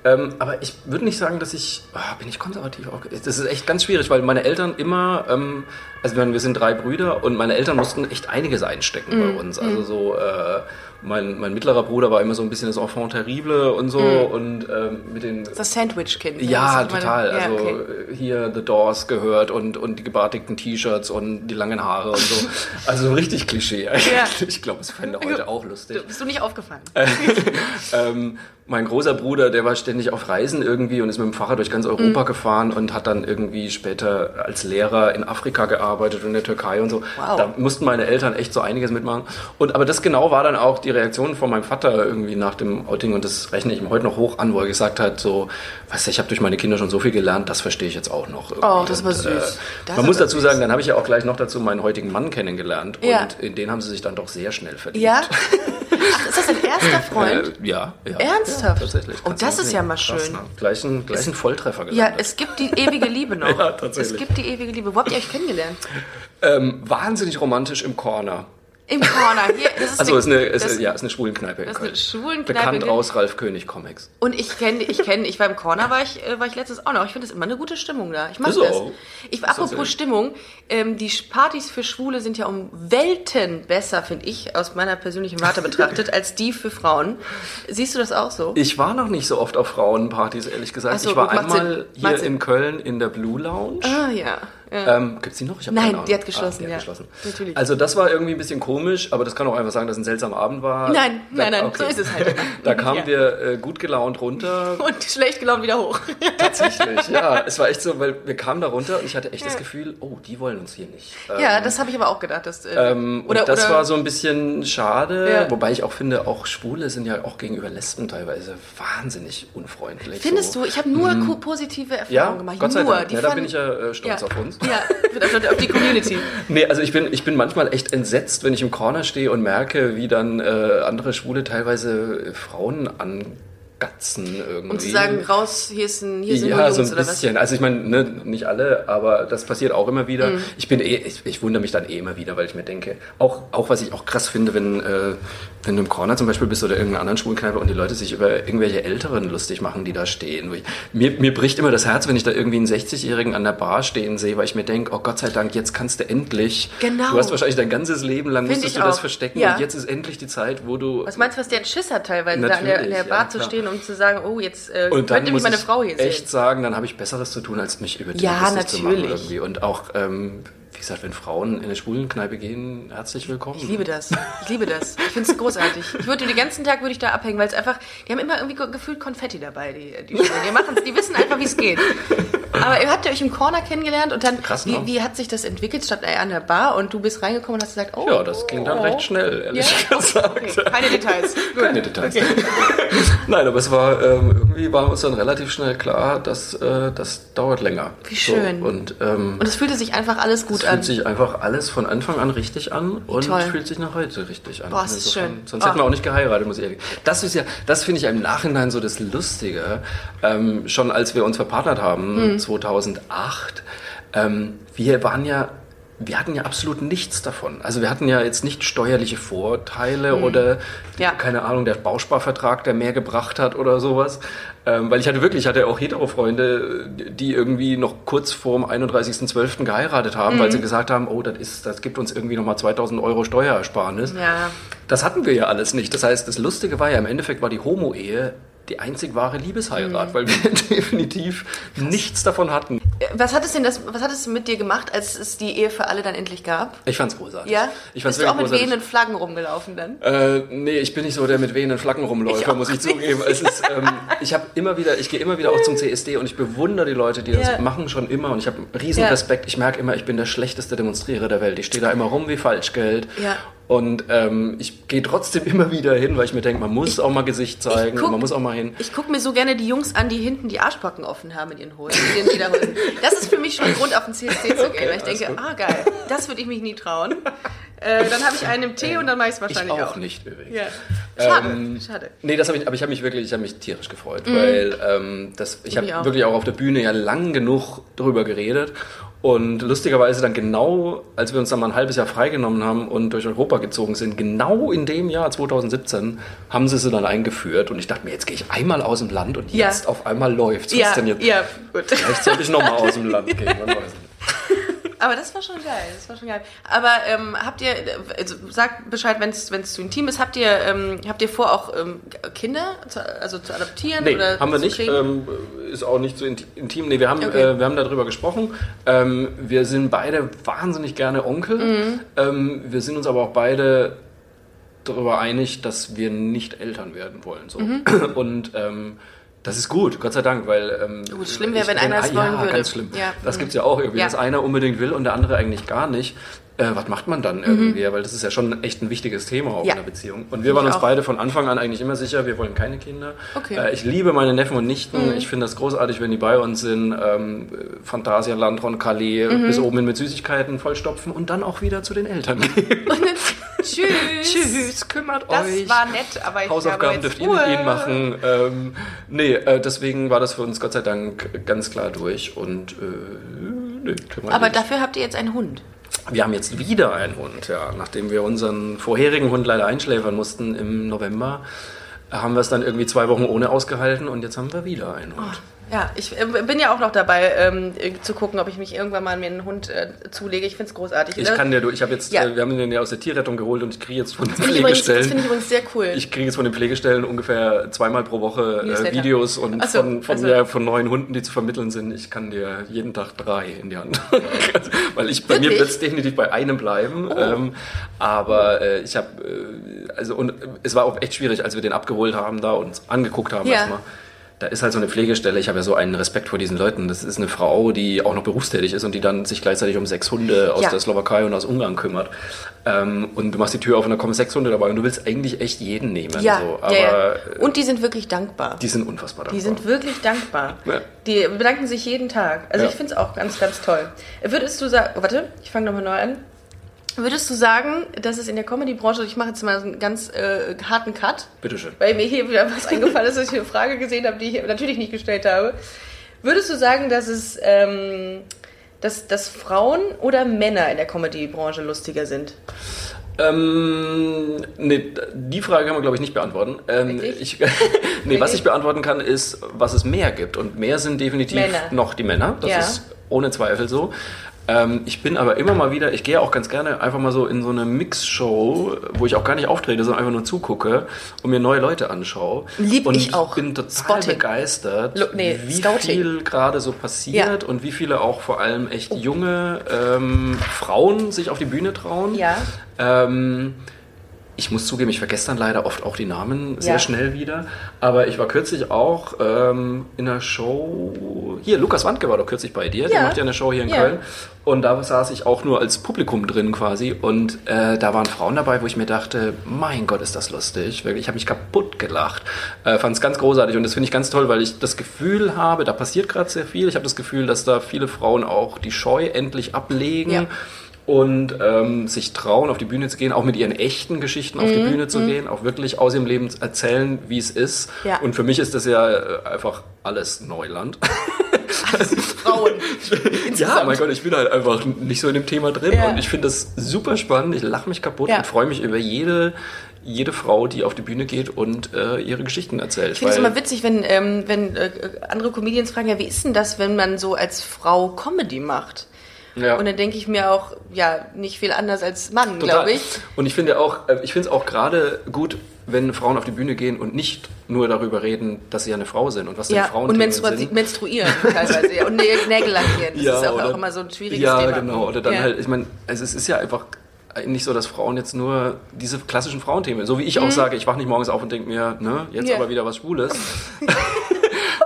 Speaker 2: Ähm, aber ich würde nicht sagen, dass ich, ah, bin ich konservativ auch. Das ist echt ganz schwierig, weil meine Eltern immer, ähm, also wir sind drei Brüder und meine Eltern mussten echt einiges einstecken
Speaker 1: Mhm.
Speaker 2: bei uns. Also so, äh, mein, mein mittlerer Bruder war immer so ein bisschen das Enfant terrible und so
Speaker 1: Mhm.
Speaker 2: und ähm, mit den
Speaker 1: Das Sandwich-Kind.
Speaker 2: ja,
Speaker 1: Das ist meine-
Speaker 2: total.
Speaker 1: Ja,
Speaker 2: also
Speaker 1: okay.
Speaker 2: äh, hier The Doors gehört und, und die gebartigten T-Shirts und die langen Haare und so. Also so richtig Klischee eigentlich.
Speaker 1: Ja.
Speaker 2: Ich glaube, es fände heute auch lustig.
Speaker 1: Bist du nicht aufgefallen?
Speaker 2: Ähm, mein großer Bruder, der war ständig auf Reisen irgendwie und ist mit dem Fahrrad durch ganz
Speaker 1: Mhm.
Speaker 2: Europa gefahren und hat dann irgendwie später als Lehrer in Afrika gearbeitet und in der Türkei und so.
Speaker 1: Wow.
Speaker 2: Da mussten meine Eltern echt so einiges mitmachen. Und aber das genau war dann auch die Reaktion von meinem Vater irgendwie nach dem Outing und das rechne ich ihm heute noch hoch an, wo er gesagt hat, so, weißt du, ich habe durch meine Kinder schon so viel gelernt, das verstehe ich jetzt auch noch. irgendwie.
Speaker 1: Oh, das war
Speaker 2: Und,
Speaker 1: süß.
Speaker 2: Äh,
Speaker 1: Das
Speaker 2: man muss dazu
Speaker 1: süß.
Speaker 2: sagen, dann habe ich ja auch gleich noch dazu meinen heutigen Mann kennengelernt
Speaker 1: Ja.
Speaker 2: und in den haben sie sich dann doch sehr schnell verliebt.
Speaker 1: Ja? Ach, ist das dein erster Freund?
Speaker 2: Äh, ja, ja.
Speaker 1: Ernsthaft?
Speaker 2: Ja, tatsächlich.
Speaker 1: Oh, das ist
Speaker 2: sehen.
Speaker 1: ja mal
Speaker 2: Krass,
Speaker 1: schön.
Speaker 2: ne? Gleich ein, gleich ein Volltreffer
Speaker 1: Ja,
Speaker 2: gelandet.
Speaker 1: es gibt die ewige Liebe noch.
Speaker 2: Ja, tatsächlich.
Speaker 1: Es gibt die ewige Liebe. Wo habt ihr euch kennengelernt?
Speaker 2: Ähm, wahnsinnig romantisch im Corner.
Speaker 1: Im Corner. Hier, das ist
Speaker 2: Also ist eine,
Speaker 1: das,
Speaker 2: ist, ja, ist eine Schwulenkneipe in
Speaker 1: das ist
Speaker 2: Köln.
Speaker 1: eine Schwulenkneipe.
Speaker 2: Bekannt
Speaker 1: in-
Speaker 2: aus Ralf König Comics.
Speaker 1: Und ich kenne, ich kenne, ich war im Corner, war ich, äh, war ich letztens auch noch. Ich finde es immer eine gute Stimmung da. Ich mag
Speaker 2: Ist
Speaker 1: das. Ich,
Speaker 2: Ist
Speaker 1: apropos. Stimmung, ähm, die Partys für Schwule sind ja um Welten besser, finde ich, aus meiner persönlichen Warte betrachtet, als die für Frauen. Siehst du das auch so?
Speaker 2: Ich war noch nicht so oft auf Frauenpartys, ehrlich gesagt.
Speaker 1: So,
Speaker 2: ich war
Speaker 1: gut,
Speaker 2: einmal
Speaker 1: Sinn.
Speaker 2: hier in Köln in der Blue Lounge.
Speaker 1: Ah ja.
Speaker 2: Ja. Ähm, Gibt es die noch?
Speaker 1: Nein, die hat geschlossen. Ah, die
Speaker 2: hat
Speaker 1: ja.
Speaker 2: geschlossen.
Speaker 1: Natürlich.
Speaker 2: Also das war irgendwie ein bisschen komisch, aber das kann auch einfach sagen, dass es ein seltsamer Abend war.
Speaker 1: Nein, da, nein, nein, okay. so ist es halt.
Speaker 2: da kamen ja. wir äh, gut gelaunt runter.
Speaker 1: Und schlecht gelaunt wieder hoch.
Speaker 2: Tatsächlich, ja. Es war echt so, weil wir kamen da runter und ich hatte echt das Gefühl, oh, die wollen uns hier nicht.
Speaker 1: Ähm, ja, das habe ich aber auch gedacht. Dass,
Speaker 2: äh, ähm, oder, das oder, war so ein bisschen schade, wobei ich auch finde, auch Schwule sind ja auch gegenüber Lesben teilweise wahnsinnig unfreundlich.
Speaker 1: Findest so. du? Ich habe nur mhm. positive Erfahrungen gemacht.
Speaker 2: Gott sei
Speaker 1: nur.
Speaker 2: Dank. Ja, da bin ich ja äh, stolz auf uns.
Speaker 1: Ja, auf die Community.
Speaker 2: nee, also ich bin, ich bin manchmal echt entsetzt, wenn ich im Corner stehe und merke, wie dann äh, andere Schwule teilweise Frauen an Gatzen irgendwie.
Speaker 1: Und zu sagen, raus, hier, ist ein, hier sind
Speaker 2: ja,
Speaker 1: Jungs
Speaker 2: so ein bisschen. Also ich meine, ne, nicht alle, aber das passiert auch immer wieder. Mhm. Ich bin eh, ich, ich, wundere mich dann eh immer wieder, weil ich mir denke, auch, auch was ich auch krass finde, wenn, äh, wenn du im Corner zum Beispiel bist oder irgendeiner anderen Schwulenkneipe und die Leute sich über irgendwelche Älteren lustig machen, die da stehen. Ich, mir, mir bricht immer das Herz, wenn ich da irgendwie einen 60-Jährigen an der Bar stehen sehe, weil ich mir denke, oh Gott sei Dank, jetzt kannst du endlich.
Speaker 1: Genau.
Speaker 2: Du hast wahrscheinlich dein ganzes Leben lang musstest du auch. das verstecken ja. und jetzt ist endlich die Zeit, wo du.
Speaker 1: Was meinst du, was der ein Schiss hat teilweise, da an der, an der Bar ja, zu stehen um zu sagen, oh, jetzt äh, und könnte mich meine Frau hier
Speaker 2: sehen. echt sagen, dann habe ich Besseres zu tun, als mich über die
Speaker 1: ja, natürlich. zu machen
Speaker 2: irgendwie. Und auch, ähm, wie gesagt, wenn Frauen in eine Schwulenkneipe gehen, herzlich willkommen.
Speaker 1: Ich liebe das. Ich liebe das. Ich finde es großartig. Ich würde den ganzen Tag würde ich da abhängen, weil es einfach, die haben immer irgendwie gefühlt Konfetti dabei, die, die Schwulen. Die machen die wissen einfach, wie es geht. Aber ihr habt ihr euch im Corner kennengelernt und dann,
Speaker 2: Krass,
Speaker 1: wie, ne? wie, hat sich das entwickelt? Statt an der Bar und du bist reingekommen und hast gesagt, oh.
Speaker 2: Ja, das ging dann recht schnell, ehrlich ja? gesagt.
Speaker 1: Okay. Keine Details.
Speaker 2: Gut. Keine Details. Okay. Nein, aber es war, ähm, irgendwie war uns dann relativ schnell klar, dass äh, das dauert länger.
Speaker 1: Wie schön.
Speaker 2: So, und, ähm,
Speaker 1: und es fühlte sich einfach alles gut an.
Speaker 2: Fühlt sich einfach alles von Anfang an richtig an und Toll. fühlt sich nach heute richtig an.
Speaker 1: Boah, das ist schön.
Speaker 2: Sonst oh. hätten wir auch nicht geheiratet, muss ich ehrlich Das ist ja, das finde ich im Nachhinein so das Lustige. Ähm, schon als wir uns verpartnert haben, hm. 2008, ähm, wir waren ja wir hatten ja absolut nichts davon. Also wir hatten ja jetzt nicht steuerliche Vorteile mhm. oder ja. keine Ahnung, der Bausparvertrag, der mehr gebracht hat oder sowas. Ähm, weil ich hatte wirklich, ich hatte auch Hetero-Freunde, die irgendwie noch kurz vorm 31.12. geheiratet haben, mhm. weil sie gesagt haben, oh, das, ist, das gibt uns irgendwie nochmal 2000 Euro Steuerersparnis.
Speaker 1: Ja.
Speaker 2: Das hatten wir ja alles nicht. Das heißt, das Lustige war ja, im Endeffekt war die Homo-Ehe die einzig wahre Liebesheirat, mhm. weil wir definitiv nichts davon hatten.
Speaker 1: Was hat es denn das, was hat es mit dir gemacht, als es die Ehe für alle dann endlich gab?
Speaker 2: Ich fand's großartig.
Speaker 1: Ja?
Speaker 2: Ich
Speaker 1: fand's Bist du auch mit großartig. wehenden Flaggen rumgelaufen dann?
Speaker 2: Äh, nee, ich bin nicht so der mit wehenden Flaggen rumläufer, ich muss ich zugeben. Es ist, ähm, ich habe immer wieder, ich gehe immer wieder auch zum CSD und ich bewundere die Leute, die das ja. machen schon immer und ich habe riesen ja. Respekt. Ich merke immer, ich bin der schlechteste Demonstrierer der Welt. Ich stehe da immer rum wie Falschgeld.
Speaker 1: Ja.
Speaker 2: Und ähm, ich gehe trotzdem immer wieder hin, weil ich mir denke, man muss ich, auch mal Gesicht zeigen, guck, man muss auch mal hin.
Speaker 1: Ich gucke mir so gerne die Jungs an, die hinten die Arschbacken offen haben in ihren Hosen. Das ist für mich schon ein Grund, auf den CSD zu gehen, weil ich denke, ah geil, das würde ich mich nie trauen. Äh, dann habe ich einen im Tee und dann mache ich es wahrscheinlich
Speaker 2: ich
Speaker 1: auch.
Speaker 2: auch nicht übrigens.
Speaker 1: Ja. Schade, ähm, schade.
Speaker 2: Nee, das habe ich, aber ich habe mich wirklich, ich habe mich tierisch gefreut, mhm. weil ähm, das, ich habe wirklich auch auf der Bühne ja lang genug drüber geredet und lustigerweise dann genau, als wir uns dann mal ein halbes Jahr freigenommen haben und durch Europa gezogen sind, genau in dem Jahr 2017 haben sie sie dann eingeführt. Und ich dachte mir, jetzt gehe ich einmal aus dem Land und ja. jetzt auf einmal läuft's.
Speaker 1: Was ja, denn jetzt? ja,
Speaker 2: gut. Vielleicht sollte ich nochmal aus dem Land gehen, man weiß nicht.
Speaker 1: Aber das war schon geil, das war schon geil. Aber ähm, habt ihr, also sag Bescheid, wenn es zu intim ist, habt ihr, ähm, habt ihr vor, auch ähm, Kinder zu, also zu adoptieren?
Speaker 2: Nee,
Speaker 1: oder
Speaker 2: haben wir nicht. Ähm, ist auch nicht so intim. Nee, wir haben, okay. äh, wir haben darüber gesprochen. Ähm, wir sind beide wahnsinnig gerne Onkel. Mhm. Ähm, wir sind uns aber auch beide darüber einig, dass wir nicht Eltern werden wollen. So. Mhm. Und das ist gut, Gott sei Dank, weil. Ähm,
Speaker 1: gut, schlimm wäre, wenn einer es wollen
Speaker 2: ja,
Speaker 1: würde.
Speaker 2: ganz schlimm. Ja. Das gibt es ja auch irgendwie, ja. dass einer unbedingt will und der andere eigentlich gar nicht. Äh, was macht man dann mhm. irgendwie? Mhm. Weil das ist ja schon echt ein wichtiges Thema auch ja. in der Beziehung. Und wir waren uns auch. beide von Anfang an eigentlich immer sicher, wir wollen keine Kinder.
Speaker 1: Okay.
Speaker 2: Äh, ich liebe meine Neffen und Nichten. Mhm. Ich finde das großartig, wenn die bei uns sind. Ähm, Phantasialand, Roncalais, mhm. bis oben hin mit Süßigkeiten vollstopfen und dann auch wieder zu den Eltern gehen.
Speaker 1: Tschüss.
Speaker 2: Tschüss, kümmert
Speaker 1: das
Speaker 2: euch.
Speaker 1: Das war nett, aber ich
Speaker 2: Hausaufgaben dürft ihr mit ihnen machen. Ähm, nee, äh, deswegen war das für uns Gott sei Dank ganz klar durch und äh,
Speaker 1: nee, Aber dafür habt ihr jetzt einen Hund.
Speaker 2: Wir haben jetzt wieder einen Hund, ja. Nachdem wir unseren vorherigen Hund leider einschläfern mussten im November, haben wir es dann irgendwie zwei Wochen ohne ausgehalten und jetzt haben wir wieder einen Hund.
Speaker 1: Oh. Ja, ich äh, bin ja auch noch dabei, ähm, äh, zu gucken, ob ich mich irgendwann mal mir einen Hund äh, zulege. Ich finde es großartig.
Speaker 2: Ich kann dir, du, ich habe jetzt,
Speaker 1: Ja.
Speaker 2: äh, wir haben den ja aus der Tierrettung geholt und ich kriege jetzt von den
Speaker 1: übrigens- das
Speaker 2: Pflegestellen.
Speaker 1: finde ich übrigens sehr cool.
Speaker 2: Ich kriege jetzt von den Pflegestellen ungefähr zweimal pro Woche äh. Videos und
Speaker 1: so,
Speaker 2: von, von,
Speaker 1: also-
Speaker 2: ja, von neuen Hunden, die zu vermitteln sind. Ich kann dir jeden Tag drei in die Hand. Weil ich bei mir
Speaker 1: Wirklich?
Speaker 2: wird es definitiv bei einem bleiben. Ähm, aber äh, ich habe, äh, also und es war auch echt schwierig, als wir den abgeholt haben da und uns angeguckt haben
Speaker 1: Ja.
Speaker 2: erstmal. Da ist halt so eine Pflegestelle. Ich habe ja so einen Respekt vor diesen Leuten. Das ist eine Frau, die auch noch berufstätig ist und die dann sich gleichzeitig um sechs Hunde aus
Speaker 1: Ja.
Speaker 2: der Slowakei und aus Ungarn kümmert. Ähm, und du machst die Tür auf und da kommen sechs Hunde dabei und du willst eigentlich echt jeden nehmen.
Speaker 1: ja,
Speaker 2: so. Aber
Speaker 1: ja,
Speaker 2: äh,
Speaker 1: Und die sind wirklich dankbar.
Speaker 2: die sind unfassbar dankbar.
Speaker 1: Die sind wirklich dankbar.
Speaker 2: Ja.
Speaker 1: Die bedanken sich jeden Tag. Also ich finde es auch ganz, ganz toll. Würdest du sagen, warte, ich fange nochmal neu an. Würdest du sagen, dass es in der Comedy-Branche, ich mache jetzt mal so einen ganz äh, harten Cut,
Speaker 2: Bitteschön.
Speaker 1: weil mir hier wieder was eingefallen ist, dass ich eine Frage gesehen habe, die ich natürlich nicht gestellt habe. Würdest du sagen, dass es, ähm, dass, dass Frauen oder Männer in der Comedy-Branche lustiger sind?
Speaker 2: Ähm, nee, die Frage kann man, glaube ich, nicht beantworten. Ähm, ich, nee, was ich beantworten kann, ist, was es mehr gibt. Und mehr sind definitiv
Speaker 1: Männer.
Speaker 2: noch die Männer. Das
Speaker 1: Ja.
Speaker 2: ist ohne Zweifel so. Ähm, ich bin aber immer mal wieder, ich gehe auch ganz gerne einfach mal so in so eine Mix-Show, wo ich auch gar nicht auftrete, sondern einfach nur zugucke und mir neue Leute anschaue.
Speaker 1: Lieb
Speaker 2: und
Speaker 1: ich auch.
Speaker 2: bin total
Speaker 1: Spotting.
Speaker 2: begeistert,
Speaker 1: Lo- nee,
Speaker 2: wie
Speaker 1: Scouting.
Speaker 2: viel gerade so passiert und wie viele auch vor allem echt junge ähm, Frauen sich auf die Bühne trauen.
Speaker 1: Ja.
Speaker 2: Ähm, ich muss zugeben, ich vergesse dann leider oft auch die Namen sehr
Speaker 1: Ja.
Speaker 2: schnell wieder. Aber ich war kürzlich auch ähm, in einer Show. Hier, Lukas Wandke war doch kürzlich bei dir. Der
Speaker 1: Ja.
Speaker 2: macht ja eine Show hier in
Speaker 1: Ja.
Speaker 2: Köln. Und da saß ich auch nur als Publikum drin quasi. Und äh, da waren Frauen dabei, wo ich mir dachte, mein Gott, ist das lustig. Wirklich, ich habe mich kaputt gelacht. Äh, Fand es ganz großartig. Und das finde ich ganz toll, weil ich das Gefühl habe, da passiert gerade sehr viel. Ich habe das Gefühl, dass da viele Frauen auch die Scheu endlich ablegen. Und ähm, sich trauen, auf die Bühne zu gehen, auch mit ihren echten Geschichten auf die
Speaker 1: Mhm,
Speaker 2: Bühne zu gehen, auch wirklich aus ihrem Leben erzählen, wie es ist.
Speaker 1: Ja.
Speaker 2: Und für mich ist das ja äh, einfach alles Neuland.
Speaker 1: Frauen.
Speaker 2: ja, mein Gott, ich bin halt einfach nicht so in dem Thema drin
Speaker 1: Ja.
Speaker 2: und ich finde das super spannend. Ich lache mich kaputt
Speaker 1: Ja.
Speaker 2: und freue mich über jede, jede Frau, die auf die Bühne geht und äh, ihre Geschichten erzählt.
Speaker 1: Ich finde es immer witzig, wenn, ähm, wenn äh, andere Comedians fragen, ja, wie ist denn das, wenn man so als Frau Comedy macht?
Speaker 2: Ja.
Speaker 1: Und dann denke ich mir auch, ja, nicht viel anders als Mann, glaube ich.
Speaker 2: Und ich finde auch, äh, ich finde es auch gerade gut, wenn Frauen auf die Bühne gehen und nicht nur darüber reden, dass sie ja eine Frau sind und was denn
Speaker 1: Ja,
Speaker 2: Frauen
Speaker 1: und menstru
Speaker 2: sind.
Speaker 1: menstruieren teilweise. Ja. Und Nä- Nägel lackieren. Das ist auch,
Speaker 2: oder-
Speaker 1: auch immer so ein schwieriges
Speaker 2: ja,
Speaker 1: Thema.
Speaker 2: Ja, genau. Oder dann
Speaker 1: Ja.
Speaker 2: halt, ich meine, also es ist ja einfach nicht so, dass Frauen jetzt nur diese klassischen Frauenthemen, so wie ich
Speaker 1: Mhm.
Speaker 2: auch sage, ich wache nicht morgens auf und denke mir, ne, jetzt
Speaker 1: Ja.
Speaker 2: aber wieder was Schwules.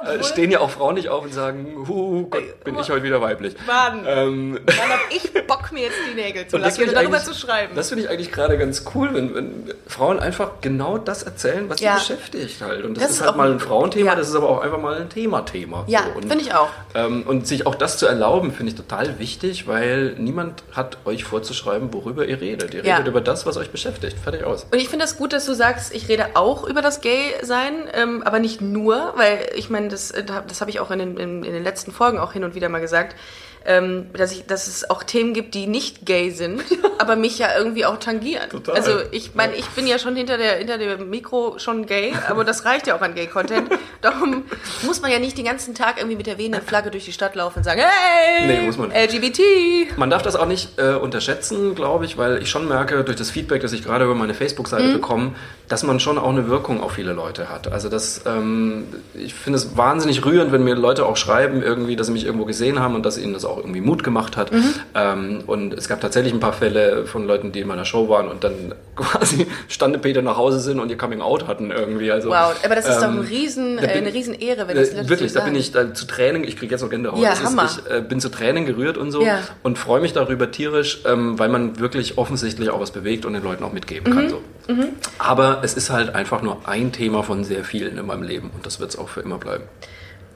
Speaker 2: Äh, Stehen ja auch Frauen nicht auf und sagen, hu, Gott, bin ich heute wieder weiblich.
Speaker 1: Mann.
Speaker 2: Ähm,
Speaker 1: Dann hab ich Bock, mir jetzt die Nägel zu lackieren und darüber zu schreiben.
Speaker 2: Das finde ich eigentlich gerade ganz cool, wenn, wenn Frauen einfach genau das erzählen, was
Speaker 1: Ja.
Speaker 2: sie beschäftigt halt. Und das,
Speaker 1: Das
Speaker 2: ist halt mal ein Frauenthema,
Speaker 1: ja.
Speaker 2: das ist aber auch einfach mal ein Thema-Thema.
Speaker 1: ja,
Speaker 2: So. Und,
Speaker 1: finde ich auch.
Speaker 2: Ähm, und sich auch das zu erlauben, finde ich total wichtig, weil niemand hat euch vorzuschreiben, worüber ihr redet. Ihr
Speaker 1: Ja.
Speaker 2: redet über das, was euch beschäftigt. Fertig aus.
Speaker 1: Und ich finde das gut, dass du sagst, ich rede auch über das Gay-Sein, ähm, aber nicht nur, weil ich meine, das, äh, das habe ich auch in den, in, in den letzten Folgen auch hin und wieder mal gesagt, ähm, dass, ich, dass es auch Themen gibt, die nicht gay sind, aber mich ja irgendwie auch tangieren.
Speaker 2: Total.
Speaker 1: Also ich meine, ich bin ja schon hinter der hinter dem Mikro schon gay, aber das reicht ja auch an Gay-Content. Darum muss man ja nicht den ganzen Tag irgendwie mit der wehenden Flagge durch die Stadt laufen und sagen, hey,
Speaker 2: Nee, muss man.
Speaker 1: LGBT.
Speaker 2: Man darf das auch nicht äh, unterschätzen, glaube ich, weil ich schon merke, durch das Feedback, das ich gerade über meine Facebook-Seite
Speaker 1: Mhm.
Speaker 2: bekomme, dass man schon auch eine Wirkung auf viele Leute hat. Also das, ähm, ich finde es wahnsinnig rührend, wenn mir Leute auch schreiben, irgendwie, dass sie mich irgendwo gesehen haben und dass ihnen das auch irgendwie Mut gemacht hat.
Speaker 1: Mhm.
Speaker 2: Ähm, und es gab tatsächlich ein paar Fälle von Leuten, die in meiner Show waren und dann quasi Standepeter nach Hause sind und ihr Coming Out hatten irgendwie. Also,
Speaker 1: Wow, aber das ist doch ein
Speaker 2: ähm,
Speaker 1: riesen,
Speaker 2: bin-
Speaker 1: eine riesen Ehre, wenn das
Speaker 2: äh, wirklich,
Speaker 1: so
Speaker 2: da bin ich da, zu Tränen, ich kriege jetzt noch Gänsehaut.
Speaker 1: Ja,
Speaker 2: ist,
Speaker 1: Hammer.
Speaker 2: ich äh, bin zu Tränen gerührt und so
Speaker 1: Ja.
Speaker 2: und freue mich darüber tierisch, ähm, weil man wirklich offensichtlich auch was bewegt und den Leuten auch mitgeben
Speaker 1: Mhm.
Speaker 2: kann. So. Aber es ist halt einfach nur ein Thema von sehr vielen in meinem Leben und das wird es auch für immer bleiben.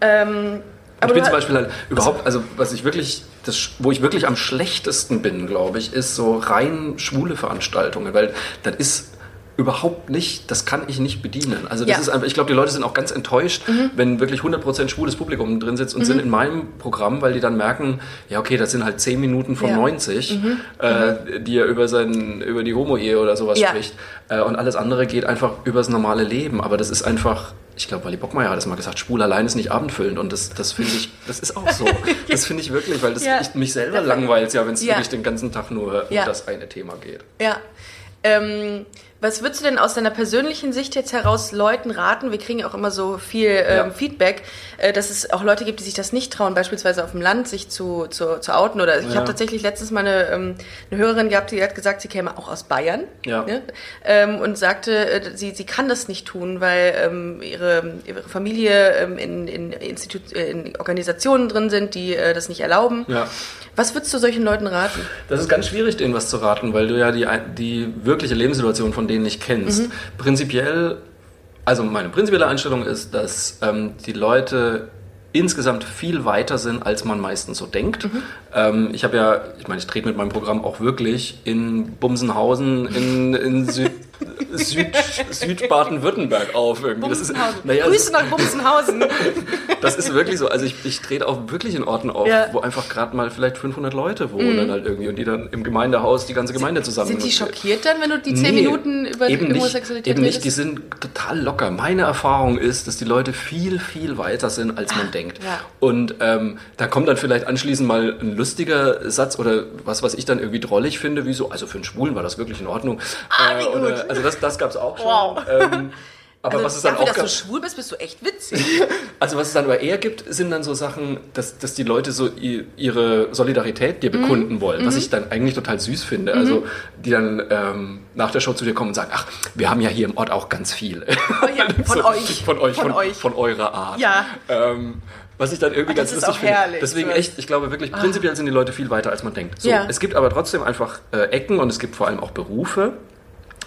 Speaker 1: Ähm, aber
Speaker 2: ich bin zum Beispiel halt überhaupt, also was ich wirklich, das, wo ich wirklich am schlechtesten bin, glaube ich, ist so rein schwule Veranstaltungen, weil das ist überhaupt nicht, das kann ich nicht bedienen. Also das
Speaker 1: Ja. Mhm.
Speaker 2: ist einfach, ich glaube, die Leute sind auch ganz enttäuscht, wenn wirklich 100% schwules Publikum drin sitzt und sind in meinem Programm, weil die dann merken, ja okay, das sind halt 10 Minuten von
Speaker 1: Ja. Mhm.
Speaker 2: 90, äh, die er über, sein, über die Homo-Ehe oder sowas
Speaker 1: Ja.
Speaker 2: spricht. Äh, und alles andere geht einfach übers normale Leben. Aber das ist einfach, ich glaube, Wally Bockmeier hat es mal gesagt, schwul allein ist nicht abendfüllend. Und das, das finde ich, das ist auch so. Das finde ich wirklich, weil das
Speaker 1: Ja.
Speaker 2: ich, mich selber langweilt, ja, wenn es wirklich den ganzen Tag nur um das eine Thema geht.
Speaker 1: Ja. Ähm, was würdest du denn aus deiner persönlichen Sicht jetzt heraus Leuten raten? Wir kriegen ja auch immer so viel ähm,
Speaker 2: Ja.
Speaker 1: Feedback, äh, dass es auch Leute gibt, die sich das nicht trauen, beispielsweise auf dem Land sich zu, zu, zu outen. Oder ich
Speaker 2: Ja.
Speaker 1: habe tatsächlich letztens mal eine, ähm, eine Hörerin gehabt, die hat gesagt, sie käme auch aus Bayern
Speaker 2: Ja.
Speaker 1: ne? ähm, und sagte, äh, sie, sie kann das nicht tun, weil ähm, ihre, ihre Familie ähm, in, in, Institu äh, in Organisationen drin sind, die äh, das nicht erlauben.
Speaker 2: Ja.
Speaker 1: Was würdest du solchen Leuten raten?
Speaker 2: Das ist ganz schwierig, denen was zu raten, weil du ja die, die wirkliche Lebenssituation von denen nicht kennst.
Speaker 1: Mhm.
Speaker 2: Prinzipiell, also meine prinzipielle Einstellung ist, dass ähm, die Leute insgesamt viel weiter sind, als man meistens so denkt.
Speaker 1: Mhm.
Speaker 2: Ähm, ich habe ja, ich meine, ich trete mit meinem Programm auch wirklich in Bumsenhausen in, in Süd, Süd, Süd-Baden-Württemberg auf. Irgendwie. Das ist, naja, das
Speaker 1: Grüße nach Bumsenhausen.
Speaker 2: das ist wirklich so. Also ich, ich trete auch wirklich in Orten auf,
Speaker 1: Ja.
Speaker 2: wo einfach gerade mal vielleicht 500 Leute wohnen halt irgendwie und die dann im Gemeindehaus die ganze Gemeinde zusammen.
Speaker 1: Sind die schockiert dann, wenn du die zehn
Speaker 2: Nee,
Speaker 1: Minuten über
Speaker 2: eben nicht,
Speaker 1: Homosexualität
Speaker 2: eben nicht. Die sind total locker. Meine Erfahrung ist, dass die Leute viel, viel weiter sind, als man denkt.
Speaker 1: Ah, ja.
Speaker 2: Und ähm, da kommt dann vielleicht anschließend mal ein lustiger Satz oder was, was ich dann irgendwie drollig finde, wie so, also für einen Schwulen war das wirklich in Ordnung.
Speaker 1: Ah, wie gut.
Speaker 2: Oder, also das, das gab es auch schon.
Speaker 1: Wow.
Speaker 2: Ähm, aber
Speaker 1: Also
Speaker 2: was es dann
Speaker 1: dafür,
Speaker 2: auch
Speaker 1: dass du schwul bist, bist du echt witzig.
Speaker 2: also was es dann aber eher gibt, sind dann so Sachen, dass, dass die Leute so ihre Solidarität
Speaker 1: Mhm.
Speaker 2: dir bekunden wollen, was ich dann eigentlich total süß finde. Also die dann ähm, nach der Show zu dir kommen und sagen, ach, wir haben ja hier im Ort auch ganz viel.
Speaker 1: Oh ja, von euch.
Speaker 2: Von euch,
Speaker 1: Von
Speaker 2: von,
Speaker 1: euch.
Speaker 2: von eurer Art.
Speaker 1: Ja.
Speaker 2: Ähm, was ich dann irgendwie
Speaker 1: Ach,
Speaker 2: ganz lustig finde.
Speaker 1: herrlich.
Speaker 2: Deswegen
Speaker 1: So.
Speaker 2: echt, ich glaube wirklich, prinzipiell sind die Leute viel weiter, als man denkt. So,
Speaker 1: Ja.
Speaker 2: Es gibt aber trotzdem einfach äh, Ecken und es gibt vor allem auch Berufe,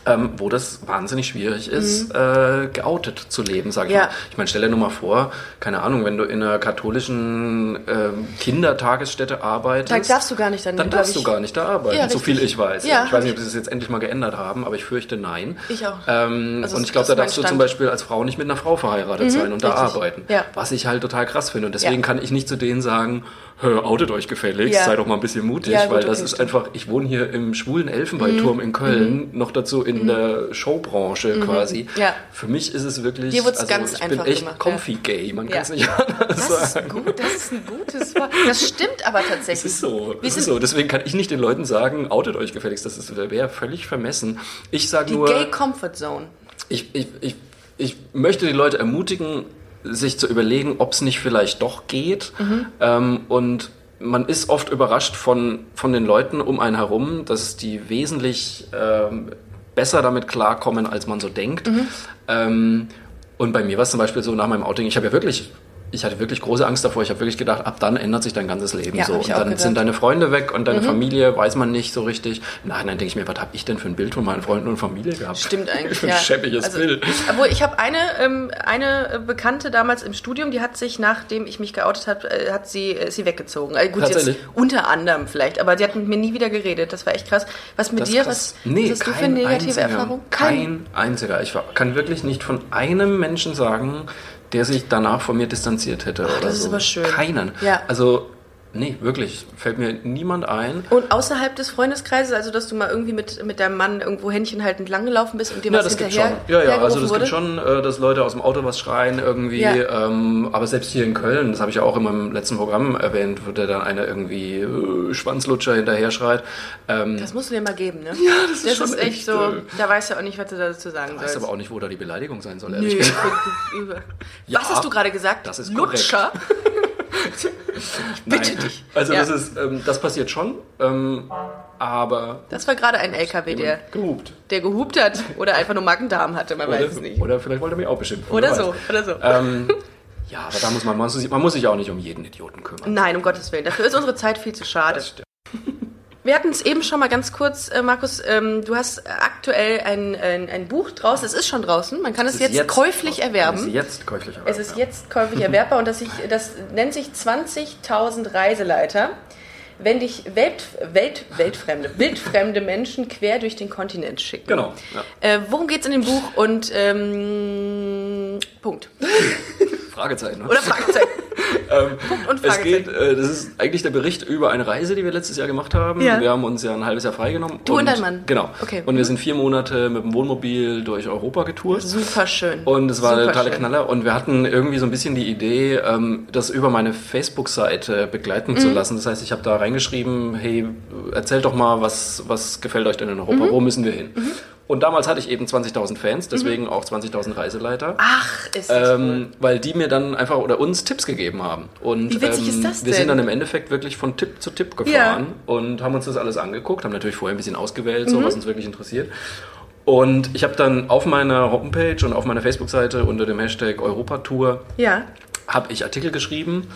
Speaker 2: ähm, wo das wahnsinnig schwierig ist, äh, geoutet zu leben, sag ich
Speaker 1: Mhm. Ja.
Speaker 2: mal. Ich meine, stell dir nur mal vor, keine Ahnung, wenn du in einer katholischen ähm, Kindertagesstätte arbeitest.
Speaker 1: Da darfst du gar nicht dann,
Speaker 2: Dann
Speaker 1: glaub
Speaker 2: darfst du gar nicht da arbeiten,
Speaker 1: Ja,
Speaker 2: so viel ich weiß.
Speaker 1: Ja,
Speaker 2: ich weiß nicht, ob sie es jetzt endlich mal geändert haben, aber ich fürchte nein.
Speaker 1: Ich auch.
Speaker 2: Ähm,
Speaker 1: Also
Speaker 2: und ich glaube, da darfst du zum Beispiel als Frau nicht mit einer Frau verheiratet sein und da
Speaker 1: richtig.
Speaker 2: arbeiten.
Speaker 1: Ja.
Speaker 2: Was ich halt total krass finde. Und deswegen kann ich nicht zu denen sagen, outet euch gefälligst,
Speaker 1: Ja.
Speaker 2: sei doch mal ein bisschen mutig,
Speaker 1: Ja, gut,
Speaker 2: weil das
Speaker 1: okay,
Speaker 2: ist
Speaker 1: stimmt.
Speaker 2: einfach, ich wohne hier im schwulen Elfenbeinturm in Köln, noch dazu in der Showbranche quasi.
Speaker 1: Mhm. Ja.
Speaker 2: Für mich ist es wirklich,
Speaker 1: wurd's
Speaker 2: also
Speaker 1: ganz
Speaker 2: ich
Speaker 1: einfach
Speaker 2: bin echt
Speaker 1: gemacht,
Speaker 2: comfy gay, man
Speaker 1: Ja.
Speaker 2: kann es nicht anders
Speaker 1: Das ist
Speaker 2: sagen.
Speaker 1: gut, das ist ein gutes Wort. Das stimmt aber tatsächlich.
Speaker 2: Es ist so,
Speaker 1: sind
Speaker 2: ist so. Deswegen kann ich nicht den Leuten sagen, outet euch gefälligst. Das ist- wäre völlig vermessen. Ich sage
Speaker 1: die
Speaker 2: nur,
Speaker 1: Gay Comfort Zone.
Speaker 2: ich, ich, ich, ich möchte die Leute ermutigen, sich zu überlegen, ob es nicht vielleicht doch geht.
Speaker 1: Mhm.
Speaker 2: Ähm, und man ist oft überrascht von, von den Leuten um einen herum, dass die wesentlich ähm, besser damit klarkommen, als man so denkt.
Speaker 1: Mhm.
Speaker 2: Ähm, und bei mir war es zum Beispiel so nach meinem Outing, ich habe ja wirklich, ich hatte wirklich große Angst davor. Ich habe wirklich gedacht, ab dann ändert sich dein ganzes Leben
Speaker 1: Ja,
Speaker 2: so. Und dann sind deine Freunde weg und deine Familie weiß man nicht so richtig. Nein, dann denke ich mir, was habe ich denn für ein Bild von meinen Freunden und Familie gehabt?
Speaker 1: Stimmt eigentlich.
Speaker 2: Für ein
Speaker 1: ja.
Speaker 2: schäbiges
Speaker 1: also,
Speaker 2: Bild.
Speaker 1: Ich, obwohl, ich habe eine, ähm, eine äh, Bekannte damals im Studium, die hat sich, nachdem ich mich geoutet habe, äh, hat sie, ist sie weggezogen. Also gut, jetzt unter anderem vielleicht, aber sie hat mit mir nie wieder geredet. Das war echt krass. Was mit
Speaker 2: Das ist
Speaker 1: dir? Was,
Speaker 2: nee,
Speaker 1: was hast du für
Speaker 2: kein
Speaker 1: negative
Speaker 2: einziger,
Speaker 1: Erfahrung?
Speaker 2: Kein einziger. Ich war, kann wirklich nicht von einem Menschen sagen, der sich danach von mir distanziert hätte. oder
Speaker 1: das ist
Speaker 2: so.
Speaker 1: aber schön.
Speaker 2: Keinen.
Speaker 1: Ja.
Speaker 2: Also, nee, wirklich. Fällt mir niemand ein.
Speaker 1: Und außerhalb des Freundeskreises, also dass du mal irgendwie mit, mit deinem Mann irgendwo händchenhaltend langgelaufen bist und dir
Speaker 2: Ja,
Speaker 1: was
Speaker 2: das gibt
Speaker 1: hinterher
Speaker 2: schon. Ja, ja, also das
Speaker 1: wurde?
Speaker 2: gibt schon, äh, dass Leute aus dem Auto was schreien irgendwie.
Speaker 1: Ja.
Speaker 2: Ähm, aber selbst hier in Köln, das habe ich ja auch in meinem letzten Programm erwähnt, wo der dann einer irgendwie äh, Schwanzlutscher hinterher schreit. Ähm,
Speaker 1: Das musst du dir mal geben, ne? Ja, das
Speaker 2: ist schon
Speaker 1: echt
Speaker 2: echt,
Speaker 1: so.
Speaker 2: äh,
Speaker 1: Da weißt du auch nicht, was du dazu sagen
Speaker 2: ich weiß
Speaker 1: sollst.
Speaker 2: aber auch nicht, wo da die Beleidigung sein soll,
Speaker 1: Nö,
Speaker 2: ehrlich gesagt.
Speaker 1: über-
Speaker 2: Ja,
Speaker 1: Was hast du gerade gesagt?
Speaker 2: das ist korrekt.
Speaker 1: Bitte dich.
Speaker 2: Also
Speaker 1: Ja.
Speaker 2: das ist, ähm, das passiert schon, ähm, aber
Speaker 1: Das war gerade ein LKW, der,
Speaker 2: gehupt.
Speaker 1: der gehupt hat oder einfach nur Magen-Darm hatte, man weiß es nicht.
Speaker 2: Oder, oder vielleicht wollte er mich auch beschimpfen.
Speaker 1: Oder so,
Speaker 2: weiß.
Speaker 1: oder so.
Speaker 2: Ähm, ja, aber da muss man, man muss, sich, man muss sich auch nicht um jeden Idioten kümmern.
Speaker 1: Nein, um Gottes Willen. Dafür ist unsere Zeit viel zu schade. Wir hatten es eben schon mal ganz kurz, äh, Markus. Ähm, du hast aktuell ein, ein, ein Buch draußen. Es ist schon draußen. Man kann es,
Speaker 2: Es ist
Speaker 1: jetzt, käuflich
Speaker 2: Es
Speaker 1: erwerben.
Speaker 2: ist jetzt käuflich erwerben.
Speaker 1: Es ist jetzt käuflich erwerbbar und das, ich, das nennt sich 20.000 Reiseleiter. Wenn dich Welt, Welt, weltfremde, wildfremde Menschen quer durch den Kontinent schicken.
Speaker 2: Genau. Ja.
Speaker 1: Äh, worum geht's in dem Buch und ähm, Punkt.
Speaker 2: Fragezeichen. Ne?
Speaker 1: Oder Fragezeichen.
Speaker 2: ähm,
Speaker 1: Punkt und
Speaker 2: es
Speaker 1: Fragezeichen.
Speaker 2: geht, äh, das ist eigentlich der Bericht über eine Reise, die wir letztes Jahr gemacht haben.
Speaker 1: Ja.
Speaker 2: Wir haben uns ja ein halbes Jahr freigenommen.
Speaker 1: Du und dein Mann?
Speaker 2: Genau.
Speaker 1: Okay.
Speaker 2: Und wir sind vier Monate mit dem Wohnmobil durch Europa getourt.
Speaker 1: Super schön.
Speaker 2: Und es war
Speaker 1: Super
Speaker 2: eine totale. Knaller. Und wir hatten irgendwie so ein bisschen die Idee, ähm, das über meine Facebook-Seite begleiten
Speaker 1: Mhm.
Speaker 2: zu lassen. Das heißt, ich habe da reingeschrieben, hey, erzählt doch mal, was, was gefällt euch denn in Europa?
Speaker 1: Mhm.
Speaker 2: Wo müssen wir hin? Und damals hatte ich eben 20.000 Fans, deswegen auch 20.000 Reiseleiter.
Speaker 1: Ach, ist das cool.
Speaker 2: Ähm, weil die mir dann einfach oder uns Tipps gegeben haben. Und
Speaker 1: Wie witzig
Speaker 2: ähm,
Speaker 1: ist das
Speaker 2: wir sind
Speaker 1: denn?
Speaker 2: dann im Endeffekt wirklich von Tipp zu Tipp gefahren und haben uns das alles angeguckt, haben natürlich vorher ein bisschen ausgewählt,
Speaker 1: Mhm.
Speaker 2: so was uns wirklich interessiert. Und ich habe dann auf meiner Homepage und auf meiner Facebook-Seite unter dem Hashtag Europatour
Speaker 1: Ja.
Speaker 2: habe ich Artikel geschrieben,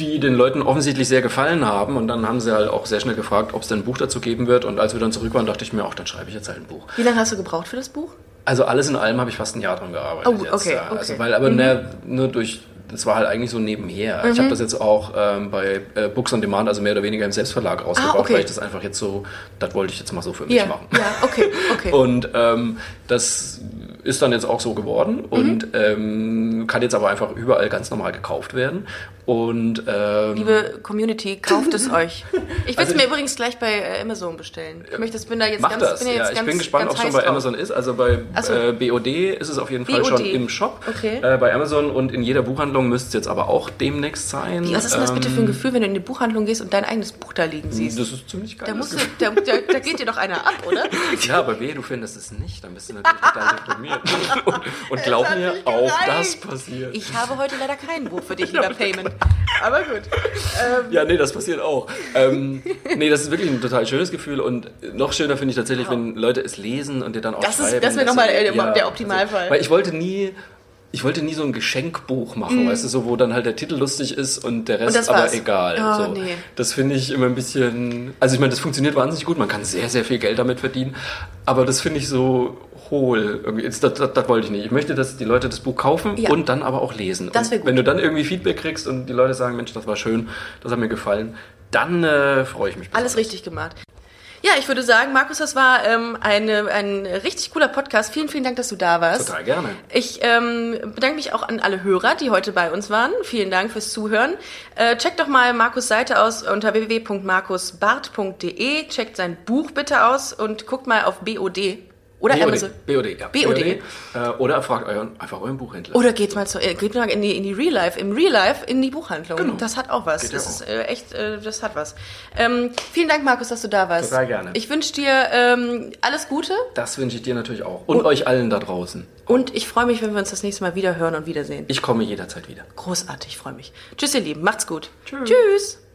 Speaker 2: die den Leuten offensichtlich sehr gefallen haben. Und dann haben sie halt auch sehr schnell gefragt, ob es denn ein Buch dazu geben wird. Und als wir dann zurück waren, dachte ich mir auch, dann schreibe ich jetzt halt ein Buch.
Speaker 1: Wie lange hast du gebraucht für das Buch?
Speaker 2: Also alles in allem habe ich fast ein Jahr dran gearbeitet.
Speaker 1: Oh, okay,
Speaker 2: ja.
Speaker 1: okay.
Speaker 2: Also, weil, aber ne, nur durch, das war halt eigentlich so nebenher. Ich habe das jetzt auch ähm, bei äh, Books on Demand, also mehr oder weniger im Selbstverlag rausgebracht,
Speaker 1: Ah, okay.
Speaker 2: weil ich das einfach jetzt so, das wollte ich jetzt mal so für mich
Speaker 1: Ja.
Speaker 2: machen.
Speaker 1: Ja, okay, okay.
Speaker 2: Und ähm, das ist dann jetzt auch so geworden und
Speaker 1: Mhm.
Speaker 2: ähm, kann jetzt aber einfach überall ganz normal gekauft werden. Und ähm,
Speaker 1: Liebe Community, kauft es euch. Ich will
Speaker 2: Also
Speaker 1: es mir
Speaker 2: ich-
Speaker 1: übrigens gleich bei äh, Amazon bestellen. Ich möchte, bin da jetzt
Speaker 2: Mach
Speaker 1: ganz,
Speaker 2: das,
Speaker 1: bin
Speaker 2: ja.
Speaker 1: jetzt
Speaker 2: Ich
Speaker 1: ganz,
Speaker 2: bin gespannt, ob es schon bei
Speaker 1: drauf.
Speaker 2: Amazon ist. Also bei
Speaker 1: so.
Speaker 2: äh, BOD ist es auf jeden Fall
Speaker 1: BOD.
Speaker 2: schon im Shop.
Speaker 1: Okay.
Speaker 2: Äh, bei Amazon und in jeder Buchhandlung müsste es jetzt aber auch demnächst sein.
Speaker 1: Wie, was ist denn das bitte für ein
Speaker 2: Ähm,
Speaker 1: Gefühl, wenn du in die Buchhandlung gehst und dein eigenes Buch da liegen siehst?
Speaker 2: Das ist ziemlich geil.
Speaker 1: Da,
Speaker 2: das
Speaker 1: musst du, da, da, da geht dir doch einer ab, oder?
Speaker 2: Ja, aber wehe, du findest es nicht, dann bist du natürlich total deprimiert. Und, und glaub mir, auch das passiert.
Speaker 1: Ich habe heute leider kein Buch für dich, lieber Payment. Aber gut. Ähm,
Speaker 2: Ja, nee, das passiert auch. Ähm, nee, das ist wirklich ein total schönes Gefühl und noch schöner finde ich tatsächlich, wenn Leute es lesen und dir dann auch
Speaker 1: Das ist-
Speaker 2: schreiben.
Speaker 1: das wäre
Speaker 2: dass
Speaker 1: noch mal,
Speaker 2: sie-
Speaker 1: äh, der Optimalfall.
Speaker 2: Also, weil ich wollte nie... Ich wollte nie so ein Geschenkbuch machen, weißt du, so wo dann halt der Titel lustig ist und der Rest
Speaker 1: das
Speaker 2: aber egal.
Speaker 1: Oh,
Speaker 2: so.
Speaker 1: nee.
Speaker 2: Das finde ich immer ein bisschen. Also ich meine, das funktioniert wahnsinnig gut, man kann sehr, sehr viel Geld damit verdienen, aber das finde ich so hohl. Das, das, das wollte ich nicht. Ich möchte, dass die Leute das Buch kaufen
Speaker 1: Ja.
Speaker 2: und dann aber auch lesen.
Speaker 1: Das gut.
Speaker 2: Wenn du dann irgendwie Feedback kriegst und die Leute sagen, Mensch, das war schön, das hat mir gefallen, dann äh, freue ich mich.
Speaker 1: Alles richtig gemacht. Ja, ich würde sagen, Markus, das war ähm, eine, ein richtig cooler Podcast. Vielen, vielen Dank, dass du da warst.
Speaker 2: Total gerne.
Speaker 1: Ich ähm, bedanke mich auch an alle Hörer, die heute bei uns waren. Vielen Dank fürs Zuhören. Äh, checkt doch mal Markus Seite aus unter www.markusbart.de. Checkt sein Buch bitte aus und guckt mal auf BOD oder Amazon.
Speaker 2: BOD, ja.
Speaker 1: BOD.
Speaker 2: Äh, oder fragt euren, einfach euren Buchhändler.
Speaker 1: Oder geht mal, zu, äh, geht mal in die, in die Real Life, im Real Life in die Buchhandlung.
Speaker 2: Genau.
Speaker 1: Das hat auch was.
Speaker 2: Geht ja
Speaker 1: das
Speaker 2: auch.
Speaker 1: ist äh, echt, äh, das hat was. Ähm, vielen Dank, Markus, dass du da warst.
Speaker 2: Total gerne.
Speaker 1: Ich wünsche dir ähm, alles Gute
Speaker 2: Das wünsche ich dir natürlich auch. Und euch allen da draußen.
Speaker 1: und ich freue mich, wenn wir uns das nächste Mal wieder hören und wiedersehen.
Speaker 2: Ich komme jederzeit wieder.
Speaker 1: Großartig, freue mich. Tschüss, ihr Lieben, macht's gut.
Speaker 2: Tschüss.
Speaker 1: Tschüss.